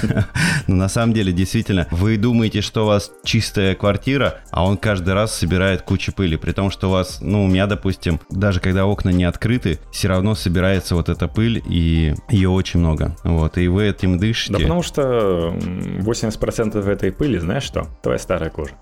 Но на самом деле, действительно, вы думаете, что у вас чистая квартира, а он каждый раз собирает кучу пыли. При том, что у вас, ну, у меня, допустим, даже когда окна не открыты, все равно собирается вот эта пыль, и ее очень много. Вот, и вы этим дышите. Да потому что 80% этой пыли, знаешь что? Твоя старая кожа.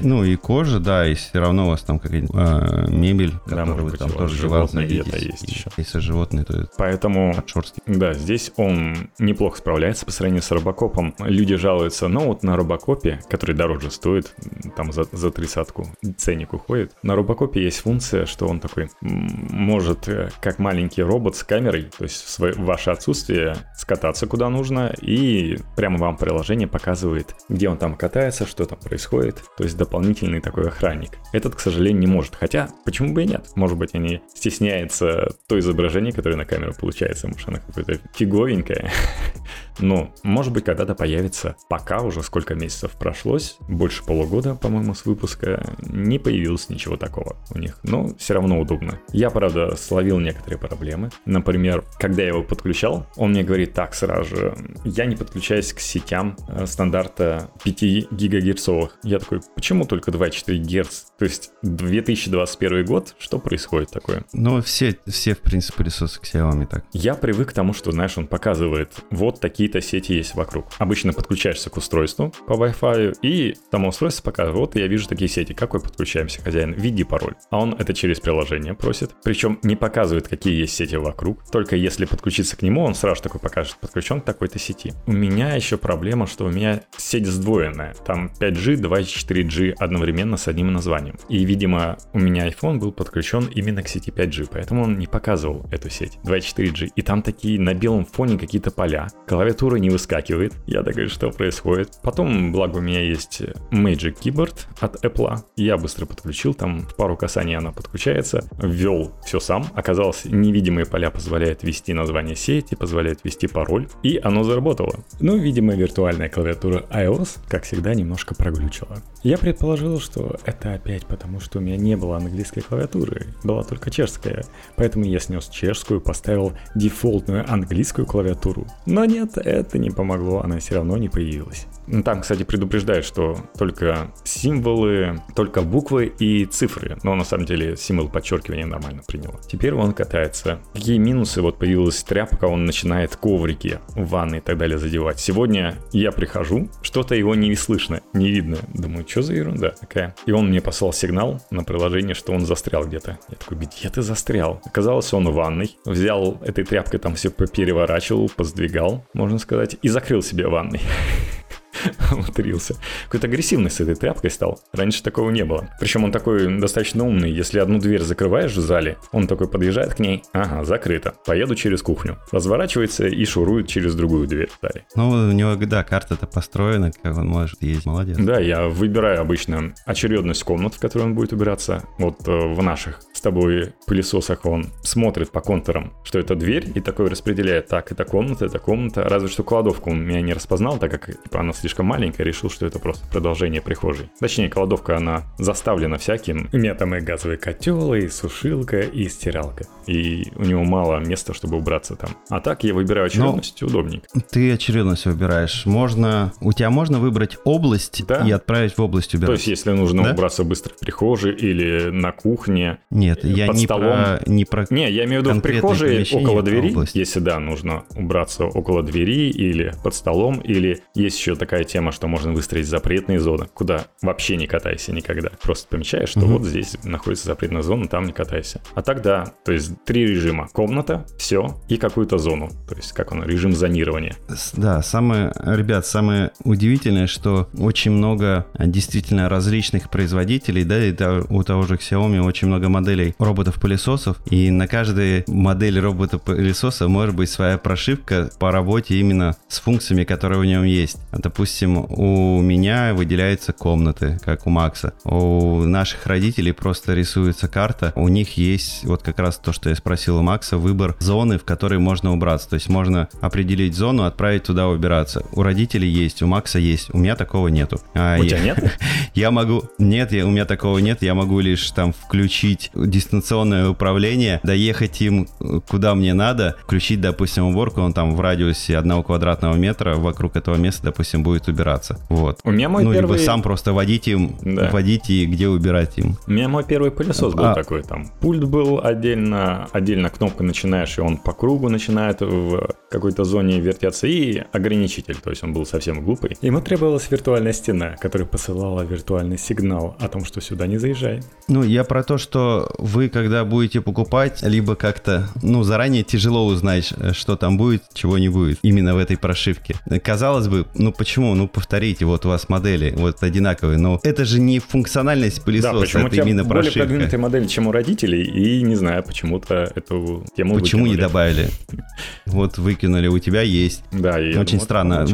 Ну и кожа, да, и все равно у вас там какая-нибудь э, мебель, которую вы быть, там тоже животное животные где-то есть еще. Если животные, то это Поэтому подшерстки. Да, здесь он неплохо справляется по сравнению с Робокопом. Люди жалуются, ну вот на Робокопе, который дороже стоит, там за, за тридцатку ценник уходит. На Робокопе есть функция, что он такой может, э, как маленький робот с камерой, то есть в, свое- в ваше отсутствие скататься куда нужно, и прямо вам приложение показывает, где он там катается, что там происходит. То есть дополнительный такой охранник. Этот, к сожалению, не может. Хотя, почему бы и нет? Может быть, они стесняются то изображение, которое на камеру получается. Может, оно какое-то фиговенькое. Но, может быть, когда-то появится. Пока уже сколько месяцев прошлось, больше полугода, по-моему, с выпуска, не появилось ничего такого у них. Но все равно удобно. Я, правда, словил некоторые проблемы. Например, когда я его подключал, он мне говорит так сразу же, я не подключаюсь к сетям э, стандарта 5 гигагерцовых. Я такой, почему только 2,4 герц? То есть 2021 год, что происходит такое? Ну, все, все, в принципе, пылесосы Xiaomi так. Я привык к тому, что, знаешь, он показывает, вот такие-то сети есть вокруг. Обычно подключаешься к устройству по Wi-Fi, и там устройство показывает, вот я вижу такие сети, какой подключаемся, хозяин, введи пароль. А он это через приложение просит. Причем не показывает, какие есть сети вокруг. Только если подключиться к нему, он сразу такой покажет, подключен к такой-то сети. У меня еще проблема, что у меня сеть сдвоенная. Там 5G, 2,4G одновременно с одним названием. И, видимо, у меня iPhone был подключен именно к сети 5G, поэтому он не показывал эту сеть 2,4G. И там такие на белом фоне какие-то поля. Клавиатура не выскакивает. Я такой, что происходит? Потом, благо, у меня есть Magic Keyboard от Apple. Я быстро подключил, там в пару касаний она подключается. Ввел все сам. Оказалось, невидимые поля позволяют ввести название сети, позволяют ввести пароль. И оно заработало. Ну, видимо, виртуальная клавиатура iOS, как всегда, немножко проглючила. Я предположил, что это опять потому, что у меня не было английской клавиатуры, была только чешская. Поэтому я снес чешскую, поставил дефолтную английскую клавиатуру. Но нет, это не помогло, она все равно не появилась. Ну, Там, кстати, предупреждают, что только символы, только буквы и цифры. Но на самом деле символ подчеркивания нормально приняло. Теперь он катается. Какие минусы? Вот появилась тряпка, он начинает коврики в ванной и так далее задевать. Сегодня я прихожу, что-то его не слышно, не видно. Думаю, что за ерунда такая? И он мне послал сигнал на приложение, что он застрял где-то. Я такой, где ты застрял? Оказалось, он в ванной. Взял этой тряпкой, там все переворачивал, поздвигал, можно сказать, и закрыл себе ванной. Умудрился. Какой-то агрессивный с этой тряпкой стал. Раньше такого не было. Причем он такой достаточно умный. Если одну дверь закрываешь в зале, он такой подъезжает к ней. Ага, закрыто. Поеду через кухню. Разворачивается и шурует через другую дверь в зале. Ну, у него, да, карта-то построена, как он может ездить. Молодец. Да, я выбираю обычно очередность комнат, в которой он будет убираться. Вот э, в наших с тобой пылесосах он смотрит по контурам, что это дверь, и такой распределяет, так, это комната, это комната. Разве что кладовку он меня не распознал, так как типа, она слишком слишком маленькая, решил, что это просто продолжение прихожей. Точнее, кладовка, она заставлена всяким. У меня там и газовый котел, и сушилка, и стиралка. И у него мало места, чтобы убраться там. А так я выбираю очередность, Но удобненько. Ты очередность выбираешь. Можно... У тебя можно выбрать область да. и отправить в область убирать. То есть, если нужно да? убраться быстро в прихожей или на кухне, Нет, я под не столом. Про, не про Не, я имею в виду в прихожей около двери, область. если да, нужно убраться около двери или под столом, или есть еще такая тема, что можно выстроить запретные зоны, куда вообще не катайся никогда. Просто помечаешь, что угу. вот здесь находится запретная зона, там не катайся. А тогда, то есть три режима. Комната, все, и какую-то зону. То есть, как он, режим зонирования. Да, самое, ребят, самое удивительное, что очень много действительно различных производителей, да, и у того же Xiaomi очень много моделей роботов-пылесосов, и на каждой модели робота-пылесоса может быть своя прошивка по работе именно с функциями, которые в нем есть. Допустим, у меня выделяются комнаты, как у Макса. У наших родителей просто рисуется карта, у них есть вот как раз то, что я спросил у Макса, выбор зоны, в которой можно убраться. То есть можно определить зону, отправить туда убираться. У родителей есть, у Макса есть, у меня такого нету. А у я, тебя нет? Я могу... Нет, я, у меня такого нет, я могу лишь там включить дистанционное управление, доехать им куда мне надо, включить, допустим, уборку, он там в радиусе одного квадратного метра вокруг этого места, допустим, будет убираться. Вот. У меня мой ну, первый... либо сам просто водить им, да. и где убирать им. У меня мой первый пылесос был а... такой, там пульт был отдельно, отдельно кнопка начинаешь, и он по кругу начинает в какой-то зоне вертеться, и ограничитель, то есть он был совсем глупый. Ему требовалась виртуальная стена, которая посылала виртуальный сигнал о том, что сюда не заезжай. Ну, я про то, что вы, когда будете покупать, либо как-то, ну, заранее тяжело узнать, что там будет, чего не будет, именно в этой прошивке. Казалось бы, ну почему, ну повторите, вот у вас модели вот одинаковые, но это же не функциональность пылесоса, да, почему это у тебя именно более прошивка. продвинутая модель, чем у родителей, и не знаю, почему-то эту тему Почему выкинули. не добавили? Вот выкинули, у тебя есть. Да, и Очень странно.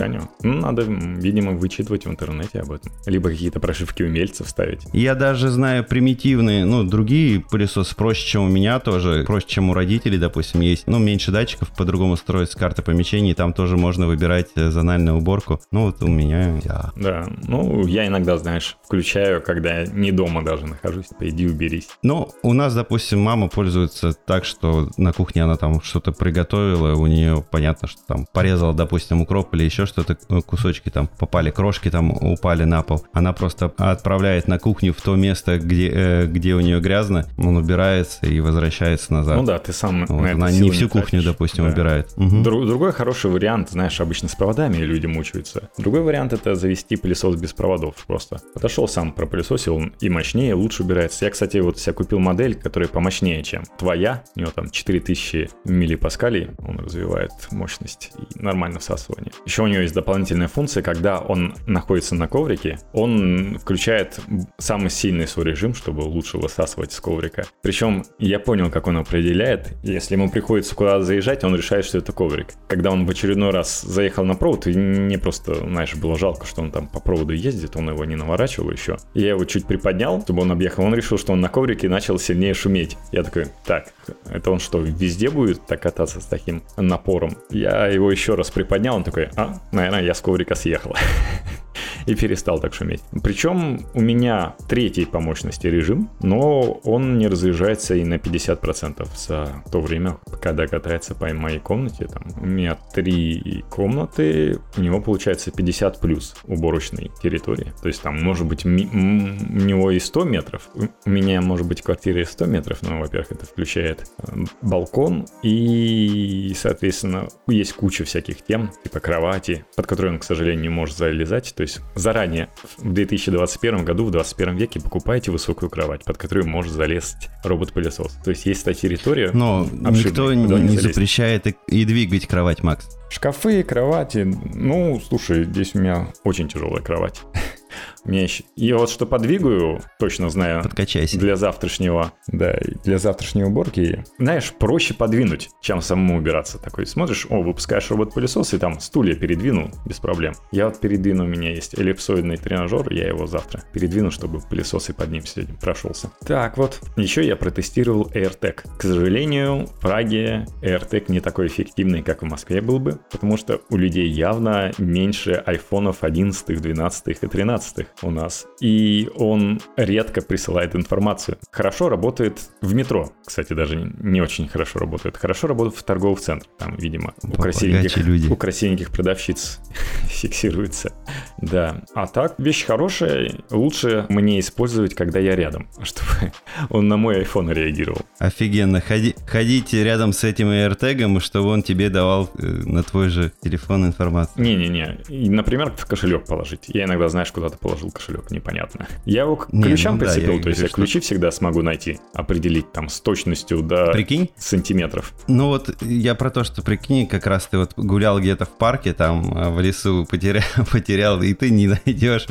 Ну, надо, видимо, вычитывать в интернете об этом. Либо какие-то прошивки умельцев ставить. Я даже знаю примитивные, ну, другие пылесосы проще, чем у меня тоже, проще, чем у родителей, допустим, есть. Ну, меньше датчиков, по-другому строится карта помещений, там тоже можно выбирать э, зональную уборку. Ну, вот у меня... Да. да, ну, я иногда, знаешь, включаю, когда не дома даже нахожусь, типа, иди уберись. Ну, у нас, допустим, мама пользуется так, что на кухне она там что-то приготовила, у нее понятно, что там порезала, допустим, укроп или еще что-то, э, кусочки там попали, крошки там упали на пол. Она просто отправляет на кухню в то место, где, э, где у нее грязно, он убирается и возвращается назад. Ну да, ты сам вот, Она не всю кухню, допустим, да. убирает. Угу. Друг, другой хороший вариант, знаешь, обычно с проводами люди мучаются. Другой вариант это завести пылесос без проводов просто. Подошел сам пропылесосил, и мощнее, лучше убирается. Я, кстати, вот себе купил модель, которая помощнее, чем твоя. У него там 4000 миллипаскалей, он развивает мощность и нормально всасывание. Еще у него есть дополнительная функция, когда он находится на коврике, он включает самый сильный свой режим, чтобы лучше высасывать с коврика. Причем я понял, как он определяет. Если ему приходится куда-то заезжать, он решает, что это коврик. Когда он в очередной раз заехал на провод, и мне просто, знаешь, было жалко, что он там по проводу ездит, он его не наворачивал еще. Я его чуть приподнял, чтобы он объехал. Он решил, что он на коврике начал сильнее шуметь. Я такой, так, это он что, везде будет так кататься с таким напором? Я его еще раз приподнял, он такой, а, наверное, я с коврика съехал. и перестал так шуметь. Причем у меня третий по мощности режим, но он не разъезжается и на 50% за то время, когда катается по моей комнате. Там, у меня три комнаты, у него получается 50 плюс уборочной территории. То есть там может быть у него и 100 метров. У меня может быть в квартире 100 метров, но, во-первых, это включает э, балкон и, соответственно, есть куча всяких тем, типа кровати, под которые он, к сожалению, не может залезать. То есть заранее в 2021 году, в 21 веке покупайте высокую кровать, под которую может залезть робот-пылесос. То есть есть та территория. Но никто не, не запрещает и, и двигать кровать, Макс. Шкафы, кровати. Ну, слушай, здесь у меня очень тяжелая кровать. Еще... И вот что подвигаю, точно знаю, Подкачайся. для завтрашнего, да, для завтрашней уборки, знаешь, проще подвинуть, чем самому убираться. Такой смотришь, о, выпускаешь робот-пылесос, и там стулья передвинул без проблем. Я вот передвину, у меня есть эллипсоидный тренажер, я его завтра передвину, чтобы пылесос и под ним сегодня прошелся. Так вот, еще я протестировал AirTag. К сожалению, в Праге AirTag не такой эффективный, как в Москве был бы, потому что у людей явно меньше айфонов 11, 12 и 13 у нас. И он редко присылает информацию. Хорошо работает в метро. Кстати, даже не очень хорошо работает. Хорошо работает в торговых центрах. Там, видимо, у красивеньких, люди. у красивеньких продавщиц фиксируется. Да. А так, вещь хорошая. Лучше мне использовать, когда я рядом, чтобы он на мой iPhone реагировал. Офигенно. Ходи, ходите рядом с этим AirTag, чтобы он тебе давал э, на твой же телефон информацию. Не-не-не. Например, в кошелек положить. Я иногда, знаешь, куда ты положил кошелек, непонятно. Я его к Не, ключам ну да, прицепил, я то есть я что- ключи всегда смогу найти, определить там с точностью до Прикинь? сантиметров. Ну вот я про то, что прикинь, как раз ты вот гулял где-то в парке, там э, в лесу потерял, потерял и ты не найдешь.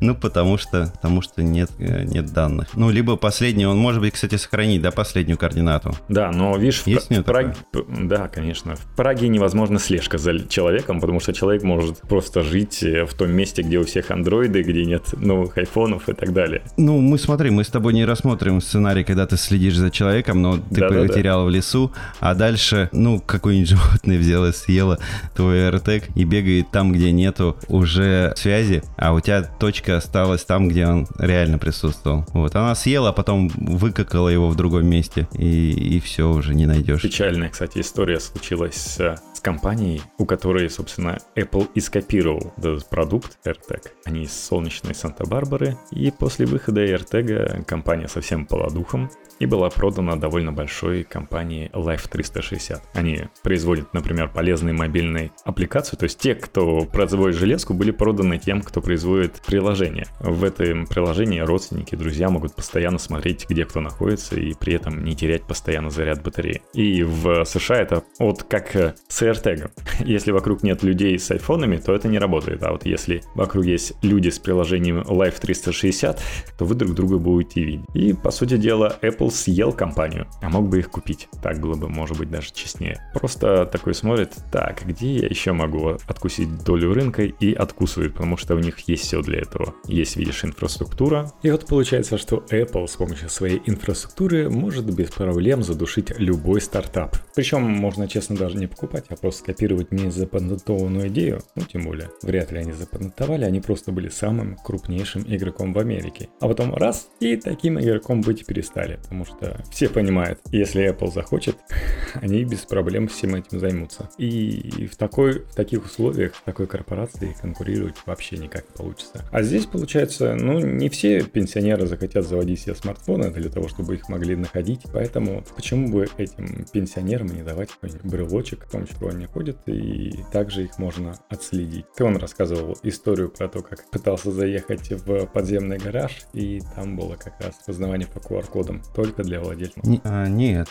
Ну, потому что, потому что нет, э, нет данных. Ну, либо последний, он может быть, кстати, сохранить, да, последнюю координату. Да, но видишь, в, Есть него в Праге... Да, конечно. В Праге невозможно слежка за человеком, потому что человек может просто жить э, в том месте, где у всех андроиды, где нет новых айфонов и так далее. Ну, мы смотри, мы с тобой не рассмотрим сценарий, когда ты следишь за человеком, но ты Да-да-да. потерял в лесу, а дальше, ну, какое-нибудь животное взяло, съело твой AirTag и бегает там, где нету уже связи, а у тебя точка осталась там, где он реально присутствовал. Вот, она съела, а потом выкакала его в другом месте, и, и все, уже не найдешь. Печальная, кстати, история случилась с, с компанией, у которой, собственно, Apple и скопировал этот продукт AirTag. Они из солнечной Санта-Барбары, и после выхода AirTag компания совсем пала духом и была продана довольно большой компанией Life 360. Они производят, например, полезные мобильные аппликации, то есть те, кто производит железку, были проданы тем, кто производит приложение. В этом приложении родственники, друзья могут постоянно смотреть, где кто находится, и при этом не терять постоянно заряд батареи. И в США это вот как э, с AirTag. Если вокруг нет людей с айфонами, то это не работает. А вот если вокруг есть люди с приложением Life 360, то вы друг друга будете видеть. И, по сути дела, Apple съел компанию, а мог бы их купить. Так было бы, может быть, даже честнее. Просто такой смотрит, так, где я еще могу откусить долю рынка и откусывает, потому что у них есть все для этого. Есть, видишь, инфраструктура. И вот получается, что Apple с помощью своей инфраструктуры может без проблем задушить любой стартап. Причем можно, честно, даже не покупать, а просто скопировать не запатентованную идею. Ну, тем более, вряд ли они запатентовали, они просто были самым крупнейшим игроком в Америке. А потом раз, и таким игроком быть перестали, потому что все понимают, если Apple захочет, они без проблем всем этим займутся. И в, такой, в таких условиях, в такой корпорации конкурировать вообще никак не получится. А здесь получается, ну, не все пенсионеры захотят заводить себе смартфоны для того, чтобы их могли находить, поэтому почему бы этим пенсионерам не давать какой-нибудь брелочек, в том числе они ходят, и также их можно отследить. Ты он рассказывал историю про то, как пытался заехать в подземный гараж, и там было как раз познавание по QR-кодам только для владельцев. Не- а, нет,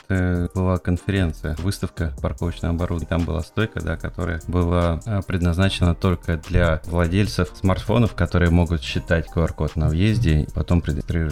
была конференция, выставка парковочного оборудования. Там была стойка, да, которая была а, предназначена только для владельцев смартфонов, которые могут считать QR-код на въезде, и потом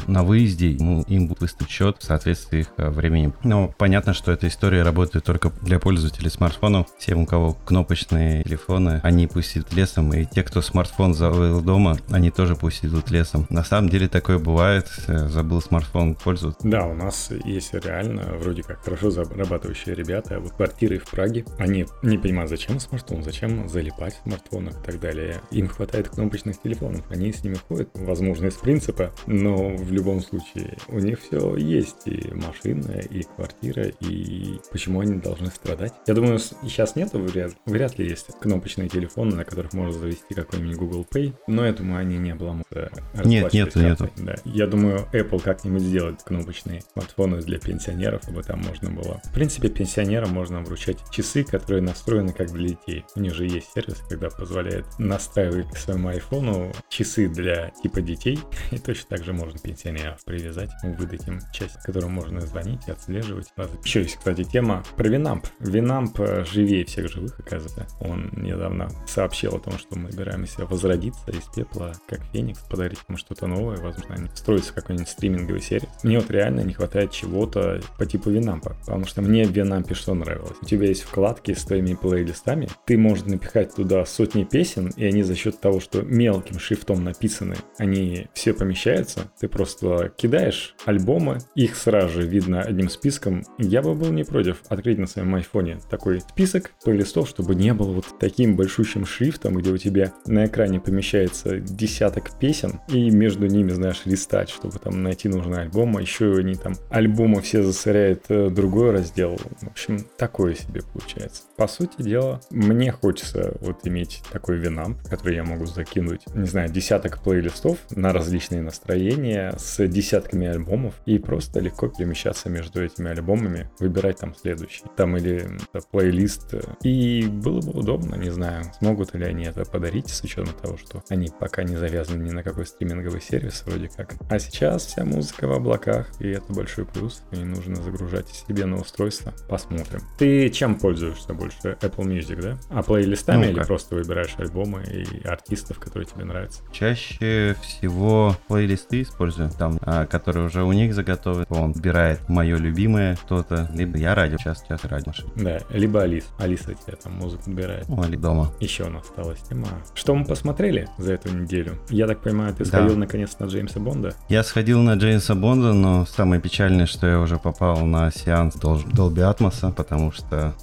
на выезде ему, им будет выставить счет в соответствии их а, времени. Но понятно, что эта история работает только для пользователей смартфонов. Тем, у кого кнопочные телефоны, они пусть идут лесом, и те, кто смартфон забыл дома, они тоже пусть идут лесом. На самом деле такое бывает, э, забыл смартфон пользоваться. Да, у нас есть реально вроде как хорошо зарабатывающие ребята. Вот квартиры в Праге, они не понимают, зачем смартфон, зачем залипать в смартфонах и так далее. Им хватает кнопочных телефонов, они с ними ходят, возможно, из принципа, но в любом случае у них все есть, и машина, и квартира, и почему они должны страдать? Я думаю, сейчас нету, вряд, вряд ли есть кнопочные телефоны, на которых можно завести какой-нибудь Google Pay, но я думаю, они не обламывают. э, Нет, нету, картой. Да. Я думаю, Apple как-нибудь сделает кнопочные специальные смартфоны для пенсионеров, чтобы там можно было. В принципе, пенсионерам можно вручать часы, которые настроены как для детей. У них же есть сервис, когда позволяет настраивать к своему айфону часы для типа детей. И точно так же можно пенсионеров привязать, выдать им часы, которую можно звонить и отслеживать. Еще есть, кстати, тема про Winamp. Winamp э, живее всех живых, оказывается. Он недавно сообщил о том, что мы собираемся возродиться из пепла, как Феникс, подарить ему что-то новое, возможно, они строятся какой-нибудь стриминговый сервис. Мне вот реально не хватает чего-то по типу Winamp'а, потому что мне в Winamp'е что нравилось? У тебя есть вкладки с твоими плейлистами, ты можешь напихать туда сотни песен, и они за счет того, что мелким шрифтом написаны, они все помещаются, ты просто кидаешь альбомы, их сразу же видно одним списком. Я бы был не против открыть на своем айфоне такой список плейлистов, чтобы не было вот таким большущим шрифтом, где у тебя на экране помещается десяток песен, и между ними, знаешь, листать, чтобы там найти нужный альбом, а еще они там альбомы все засоряют э, другой раздел. В общем, такое себе получается. По сути дела, мне хочется вот иметь такой винам, который я могу закинуть, не знаю, десяток плейлистов на различные настроения с десятками альбомов и просто легко перемещаться между этими альбомами, выбирать там следующий, там или плейлист. И было бы удобно, не знаю, смогут ли они это подарить с учетом того, что они пока не завязаны ни на какой стриминговый сервис вроде как. А сейчас вся музыка в облаках, и это большой плюс, и нужно загружать себе на устройство. Посмотрим. Ты чем пользуешься больше? Apple Music, да? А плейлистами ну, или просто выбираешь альбомы и артистов, которые тебе нравятся? Чаще всего плейлисты использую, там, а, которые уже у них заготовы. Он выбирает мое любимое кто-то, либо я радио, сейчас, сейчас радио. Да, либо Алис. Алиса тебе там музыку выбирает. Ну, или дома. Еще у нас осталась тема. Что мы посмотрели за эту неделю? Я так понимаю, ты сходил да. наконец на Джеймса Бонда? Я сходил на Джеймса Бонда, но самое печальное, что я уже попал на сеанс Dolby Atmos, потому что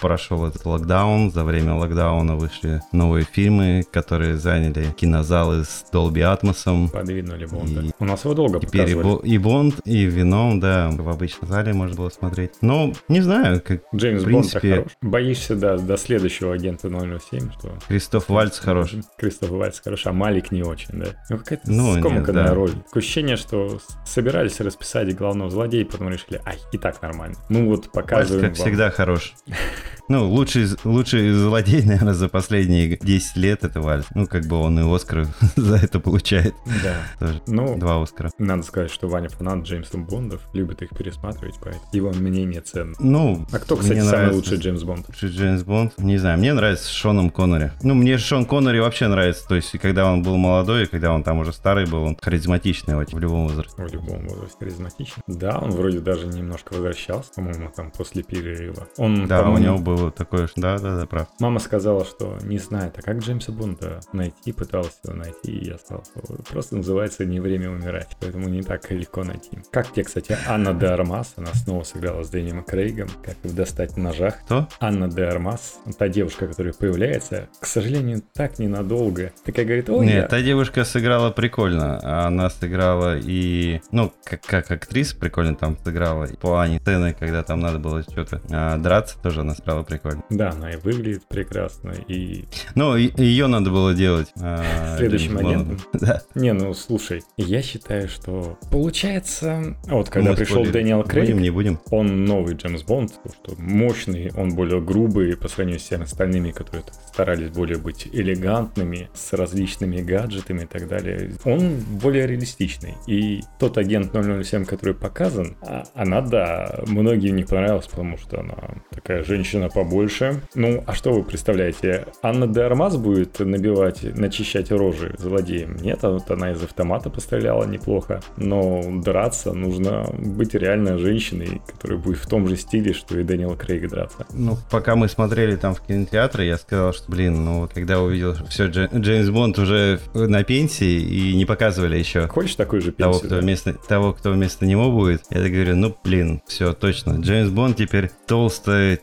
прошел этот локдаун. За время локдауна вышли новые фильмы, которые заняли кинозалы с Dolby Atmos. Подвинули Бонда. И... У нас его долго Теперь показывали. и, Бонд, и Вином, да, в обычном зале можно было смотреть. Но, не знаю, как Джеймс в принципе... Бонд хорош. Боишься, да, до следующего агента 007, что... Кристоф Вальц хорош. Кристоф Вальц хорош, а Малик не очень, да? Ну, какая-то ну, скомканная да. роль. Такое ощущение, что собирались расписать главного злодея, потом решили, ай, и так нормально. Ну вот показываем Вальц, как вам. всегда, хорош. Ну, лучший, лучший злодей, наверное, за последние 10 лет это Вальс. Ну, как бы он и Оскар за это получает. Да. Тоже. Ну, два Оскара. Надо сказать, что Ваня фанат Джеймса Бондов, любит их пересматривать, поэтому его мнение ценно. Ну, А кто, кстати, самый нравится... лучший Джеймс Бонд? Лучший Джеймс Бонд? Не знаю, мне нравится Шоном Коннери. Ну, мне Шон Коннери вообще нравится, то есть, когда он был молодой, и когда он там уже старый был, он харизматичный в любом возрасте. В любом возрасте харизматичный. Да, он вроде даже немножко возвращался, по-моему, там после перерыва. Он, да, у него было такое, да, да, да, прав. Мама сказала, что не знает, а как Джеймса Бонда найти, пыталась его найти, и я сказал, что просто называется «Не время умирать», поэтому не так легко найти. Как тебе, кстати, Анна де Армас, она снова сыграла с Дэнием Крейгом, как в «Достать в ножах». Кто? Анна де Армас, та девушка, которая появляется, к сожалению, так ненадолго. Такая говорит, ой, Нет, я... та девушка сыграла прикольно, она сыграла и, ну, как, как актриса прикольно там сыграла, в плане сцены, когда там надо было что-то а, драться, тоже она сыграла прикольно. Да, она и выглядит прекрасно, и... Ну, ее надо было делать. А, Следующим агентом? Да. Не, ну, слушай, я считаю, что получается... Вот, когда Мы пришел Дэниел Крейг... Будем, не будем? Он новый Джеймс Бонд, что мощный, он более грубый по сравнению с всеми остальными, которые старались более быть элегантными, с различными гаджетами и так далее. Он более реалистичный. И тот агент 007, который показан, а, она, да, многим не понравилась, потому что она такая женщина побольше, ну, а что вы представляете? Анна де Армаз будет набивать, начищать рожи злодеям? Нет, а вот она из автомата постреляла неплохо. Но драться нужно быть реально женщиной, которая будет в том же стиле, что и Дэниел Крейг драться. Ну, пока мы смотрели там в кинотеатре, я сказал, что, блин, ну, когда увидел, что все, Джеймс Бонд уже на пенсии и не показывали еще. Хочешь такой же пенсию? Того, кто, да? вместо, того, кто вместо него будет. Я так говорю, ну, блин, все, точно. Джеймс Бонд теперь толстая,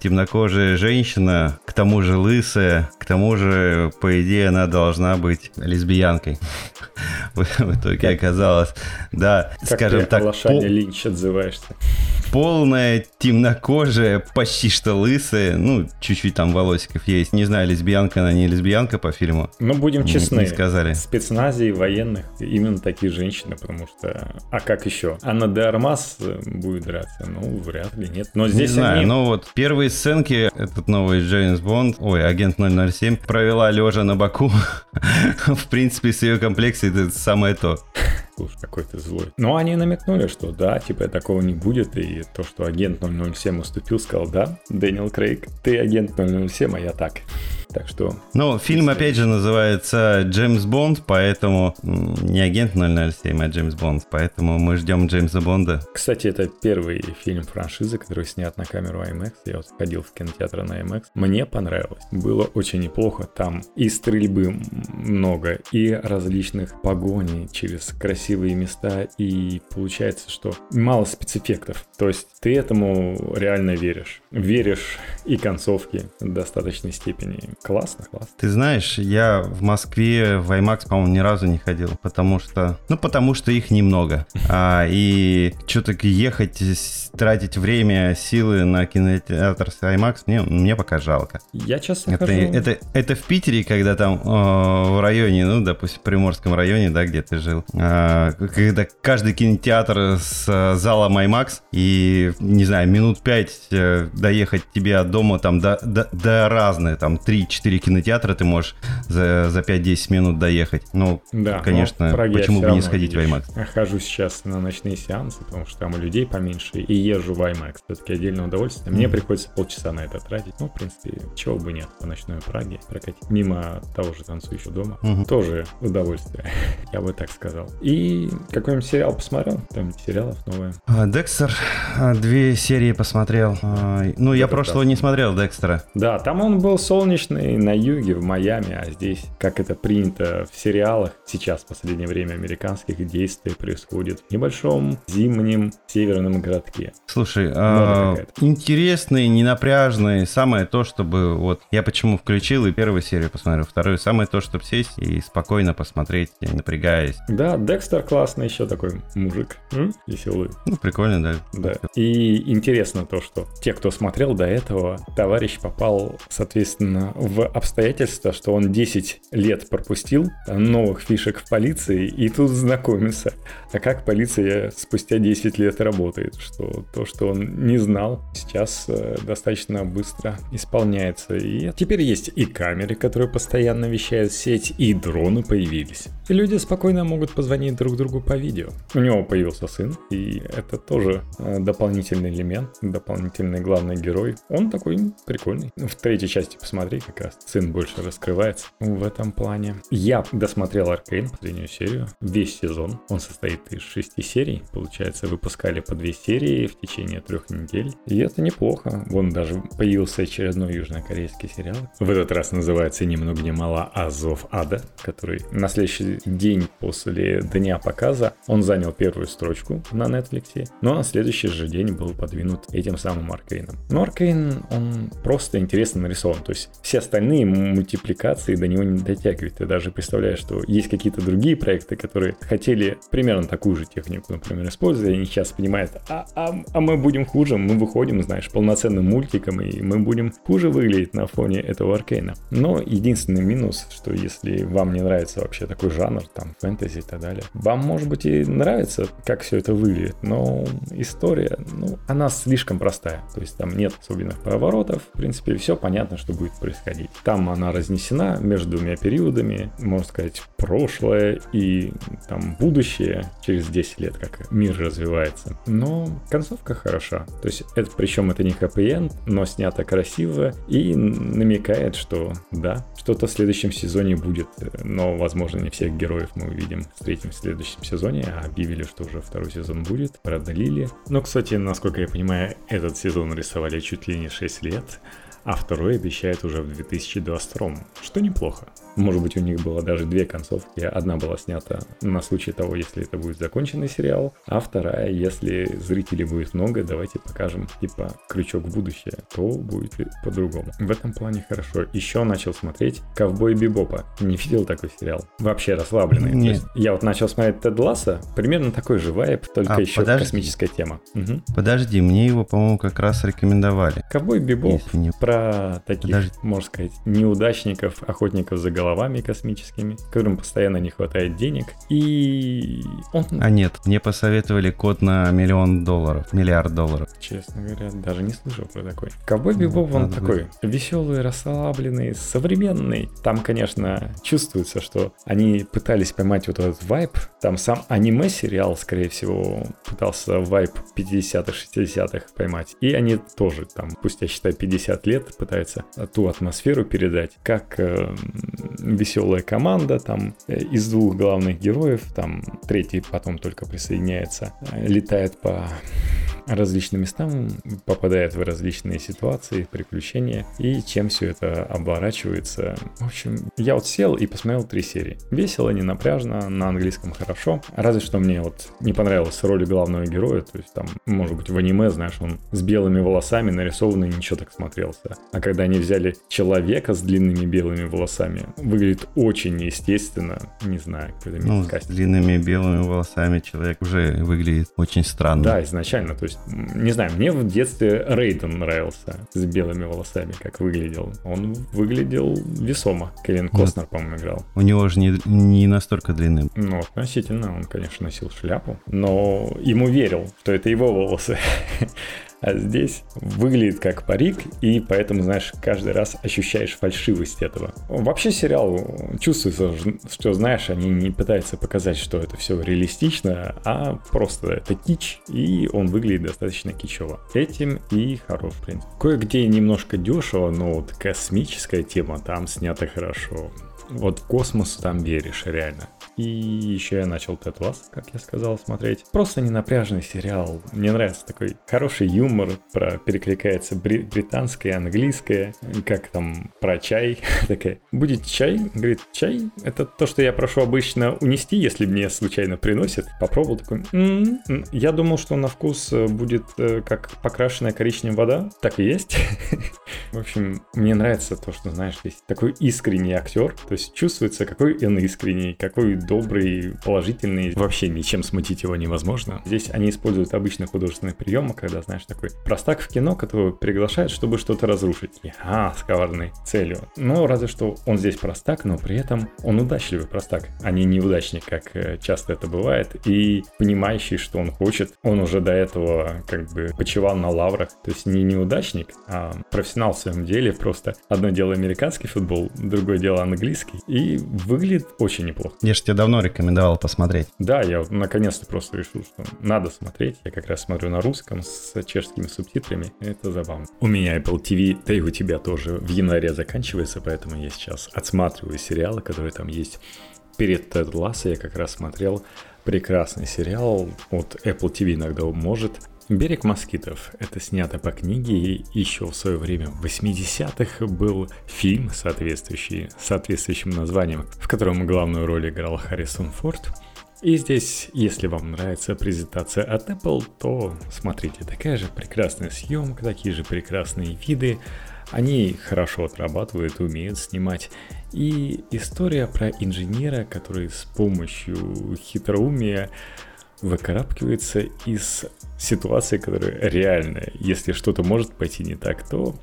темнокожая женщина, к тому же лысая, к тому же, по идее, она должна быть лесбиянкой. В итоге оказалось, да, как скажем ты так... Лошадь по... Линч отзываешься. Полная, темнокожая, почти что лысая. Ну, чуть-чуть там волосиков есть. Не знаю, лесбиянка она, не лесбиянка по фильму. Ну, будем честны. Не сказали. В спецназе военных именно такие женщины, потому что... А как еще? Анна де Армас будет драться? Ну, вряд ли, нет. Но здесь не знаю, они... но вот первые сценки, этот новый Джеймс Бонд, ой, агент 007, провела лежа на боку. В принципе, с ее комплекцией это самое то. Слушай, какой ты злой. Но они намекнули, что да, типа такого не будет, и то, что агент 007 уступил, сказал, да, Дэниел Крейг, ты агент 007, а я так. Так что... Ну, фильм, опять же, называется «Джеймс Бонд», поэтому не агент 007, а Джеймс Бонд, поэтому мы ждем Джеймса Бонда. Кстати, это первый фильм франшизы, который снят на камеру IMAX. Я вот ходил в кинотеатр на IMAX. Мне понравилось. Было очень неплохо. Там и стрельбы много, и различных погоней через красивые места, и получается, что мало спецэффектов. То есть ты этому реально веришь. Веришь и концовки в достаточной степени. Классно, классно. Ты знаешь, я в Москве в IMAX, по-моему, ни разу не ходил, потому что... Ну, потому что их немного. А, и что-то ехать, тратить время, силы на кинотеатр с IMAX, мне, мне пока жалко. Я честно это, хожу... это, это в Питере, когда там э, в районе, ну, допустим, в Приморском районе, да, где ты жил, э, когда каждый кинотеатр с э, залом IMAX, и, не знаю, минут пять э, доехать тебе от дома там до, до, до разные, там, 3-4 кинотеатра ты можешь за, за 5-10 минут доехать. Ну, да, конечно, почему бы не сходить в IMAX? Я хожу сейчас на ночные сеансы, потому что там у людей поменьше, и езжу в IMAX. Все-таки отдельное удовольствие. Мне приходится полчаса на это тратить. Ну, в принципе, чего бы нет по ночной Праге прокатить. Мимо того же танцующего дома. Mm-hmm. Тоже удовольствие, я бы так сказал. И какой-нибудь сериал посмотрел? Там сериалов новые. А, Декстер. А, две серии посмотрел. А, ну, я прошлого не смотрел Декстера. Да, там он был солнечный на юге, в Майами, а здесь, как это принято в сериалах, сейчас в последнее время американских действий происходит в небольшом зимнем северном городке. Слушай, а, интересный, ненапряжный, самое то, чтобы вот я почему включил и первую серию посмотрел, вторую, самое то, чтобы сесть и спокойно посмотреть, не напрягаясь. Да, Декстер классный, еще такой мужик, М? веселый. Ну, прикольно, да. Да. И интересно то, что те, кто смотрел до этого, товарищ попал, соответственно, в обстоятельства, что он 10 лет пропустил новых фишек в полиции и тут знакомится. А как полиция спустя 10 лет работает, что то, что он не знал, сейчас э, достаточно быстро исполняется. И теперь есть и камеры, которые постоянно вещают в сеть, и дроны появились. И люди спокойно могут позвонить друг другу по видео. У него появился сын, и это тоже э, дополнительный элемент, дополнительный главный герой. Он такой прикольный. В третьей части посмотри, как раз сын больше раскрывается в этом плане. Я досмотрел Аркейн, последнюю серию, весь сезон. Он состоит из шести серий. Получается, выпускали по две серии в течение трех недель. И это неплохо. Вон даже появился очередной южнокорейский сериал. В этот раз называется ни много ни мало Азов Ада, который на следующий день после дня показа он занял первую строчку на Netflix, но на следующий же день был подвинут этим самым Аркейном. Но Аркейн, он просто интересно нарисован. То есть все остальные мультипликации до него не дотягивают. Ты даже представляешь, что есть какие-то другие проекты, которые хотели примерно такую же технику, например, использовать, и они сейчас понимают, а, а, а мы будем хуже, мы выходим, знаешь, полноценным мультиком, и мы будем хуже выглядеть на фоне этого Аркейна. Но единственный минус, что если вам не нравится вообще такой жанр, там, фэнтези и так далее, вам, может быть, и нравится, как все это выглядит, но история, ну, она слишком простая. То есть там нет особенных поворотов, в принципе, все понятно, что будет происходить. Там она разнесена между двумя периодами, можно сказать, прошлое и там будущее через 10 лет, как мир развивается. Но концовка хороша. То есть это, причем это не хэппи но снято красиво и намекает, что да, что-то в следующем сезоне будет, но, возможно, не всех героев мы увидим, встретим в следующем сезоне, а объявили, что уже второй сезон будет, продлили. Но, кстати, насколько я понимаю, этот сезон рисовали чуть ли не 6 лет, а второй обещает уже в 2022, что неплохо. Может быть, у них было даже две концовки. Одна была снята на случай того, если это будет законченный сериал, а вторая, если зрителей будет много, давайте покажем, типа, крючок в будущее, то будет по-другому. В этом плане хорошо. Еще начал смотреть «Ковбой Бибопа». Не видел такой сериал? Вообще расслабленный. Нет. я вот начал смотреть Тед Ласса, примерно такой же вайп, только А, еще подожди. космическая тема. Угу. Подожди, мне его, по-моему, как раз рекомендовали. Ковбой Бибоп не- про таких, Подожди. можно сказать, неудачников, охотников за головами космическими, которым постоянно не хватает денег. И он, А нет, мне посоветовали код на миллион долларов, миллиард долларов. честно говоря, даже не слышал про такой. Ковбой Ну, Бибоп, он такой веселый, расслабленный, современный. Там, конечно, чувствуется, что они пытались поймать вот этот вайп. Там сам аниме-сериал, скорее всего, пытался вайп 50-х, 60-х поймать. И они тоже там, пусть я считаю, 50 лет пытаются ту атмосферу передать, как веселая команда, там э, из двух главных героев, там третий потом только присоединяется, э, летает по различным местам, попадает в различные ситуации, приключения, и чем все это оборачивается. В общем, я вот сел и посмотрел три серии. Весело, не напряжно, на английском хорошо. Разве что мне вот не понравилась роль главного героя, то есть там, может быть, в аниме, знаешь, он с белыми волосами нарисованный, ничего так смотрелся. А когда они взяли человека с длинными белыми волосами, выглядит очень неестественно, не знаю, какой-то Ну, с длинными белыми волосами человек уже выглядит очень странно. Да, изначально. То есть, м, не знаю, мне в детстве Рейден нравился с белыми волосами, как выглядел. Он выглядел весомо. Кевин Костнер, по-моему, играл. У него же не, не настолько длинный. Ну, относительно, он, конечно, носил шляпу, но ему верил, что это его волосы. А здесь выглядит как парик, и поэтому, знаешь, каждый раз ощущаешь фальшивость этого. Вообще сериал чувствуется, что, знаешь, они не пытаются показать, что это все реалистично, а просто это кич, и он выглядит достаточно кичево. Этим и хорош, в принципе. Кое-где немножко дешево, но вот космическая тема там снята хорошо. Вот в космос там веришь, реально. И еще я начал Тед Ласс, как я сказал, смотреть. Просто ненапряжный сериал. Мне нравится такой хороший юмор, про перекликается бри- британское, английское, как там про чай. Такая, будет чай? Говорит, чай? Это то, что я прошу обычно унести, если мне случайно приносят. Попробовал такой, я думал, что на вкус э, будет э, как покрашенная коричневая вода. Так и есть. В общем, мне нравится то, что, знаешь, здесь такой искренний актер, то есть чувствуется, какой он искренний, какой добрый, положительный, вообще ничем смутить его невозможно. Здесь они используют обычные художественные приемы, когда, знаешь, такой простак в кино, которого приглашают, чтобы что-то разрушить. И, а, с коварной целью. Но разве что он здесь простак, но при этом он удачливый простак, а не неудачник, как э, часто это бывает, и понимающий, что он хочет. Он уже до этого как бы почивал на лаврах, то есть не неудачник, а профессионал в своем деле, просто одно дело американский футбол, другое дело английский, и выглядит очень неплохо. Я же тебе давно рекомендовал посмотреть. Да, я наконец-то просто решил, что надо смотреть. Я как раз смотрю на русском с чешскими субтитрами. Это забавно. У меня Apple TV, да и у тебя тоже в январе заканчивается, поэтому я сейчас отсматриваю сериалы, которые там есть. Перед Тед Ласса я как раз смотрел прекрасный сериал. Вот Apple TV иногда может. «Берег москитов» — это снято по книге, и еще в свое время, в 80-х, был фильм, соответствующий, соответствующим названием, в котором главную роль играл Харрисон Форд. И здесь, если вам нравится презентация от Apple, то смотрите, такая же прекрасная съемка, такие же прекрасные виды. Они хорошо отрабатывают, умеют снимать. И история про инженера, который с помощью хитроумия выкарабкивается из ситуации, которая реальная. Если что-то может пойти не так, то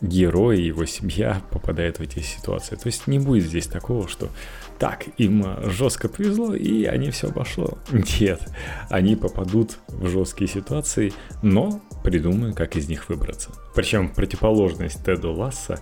герой и его семья попадают в эти ситуации. То есть не будет здесь такого, что так, им жестко повезло, и они все обошло. Нет, они попадут в жесткие ситуации, но придумают, как из них выбраться. Причем противоположность Теду Ласса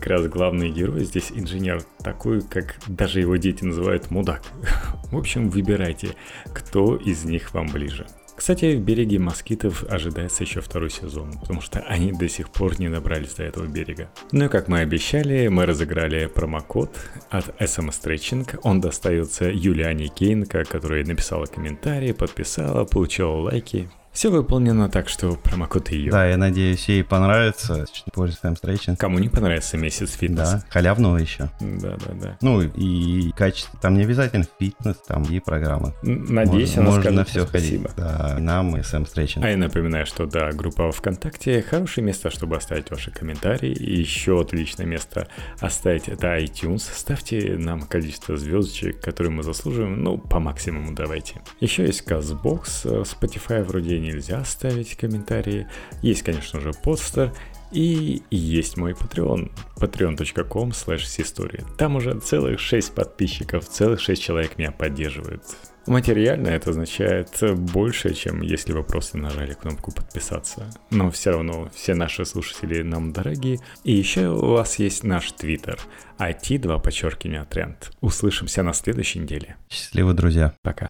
как раз главный герой здесь инженер такой, как даже его дети называют мудак. В общем, выбирайте, кто из них вам ближе. Кстати, в береге москитов ожидается еще второй сезон, потому что они до сих пор не добрались до этого берега. Ну и как мы обещали, мы разыграли промокод от SMS Stretching. Он достается Юлиане Кейнко, которая написала комментарии, подписала, получила лайки. Все выполнено так, что промокод ее. Да, я надеюсь, ей понравится. Пользуйся Station. Кому не понравится месяц фитнес. Да, халявного еще. Да, да, да. Ну и качество. Там не обязательно фитнес, там и программы. Надеюсь, можно, она можно скажет на все спасибо. ходить. Да, и нам и Сэм Station. А я напоминаю, что да, группа ВКонтакте хорошее место, чтобы оставить ваши комментарии. И еще отличное место оставить это iTunes. Ставьте нам количество звездочек, которые мы заслуживаем. Ну, по максимуму давайте. Еще есть CastBox, Spotify вроде нельзя ставить комментарии. Есть, конечно же, постер. И есть мой Patreon, patreon.com slash Там уже целых 6 подписчиков, целых 6 человек меня поддерживают. Материально это означает больше, чем если вы просто нажали кнопку подписаться. Но все равно все наши слушатели нам дорогие. И еще у вас есть наш твиттер IT2 подчеркивание тренд. Услышимся на следующей неделе. Счастливо, друзья. Пока.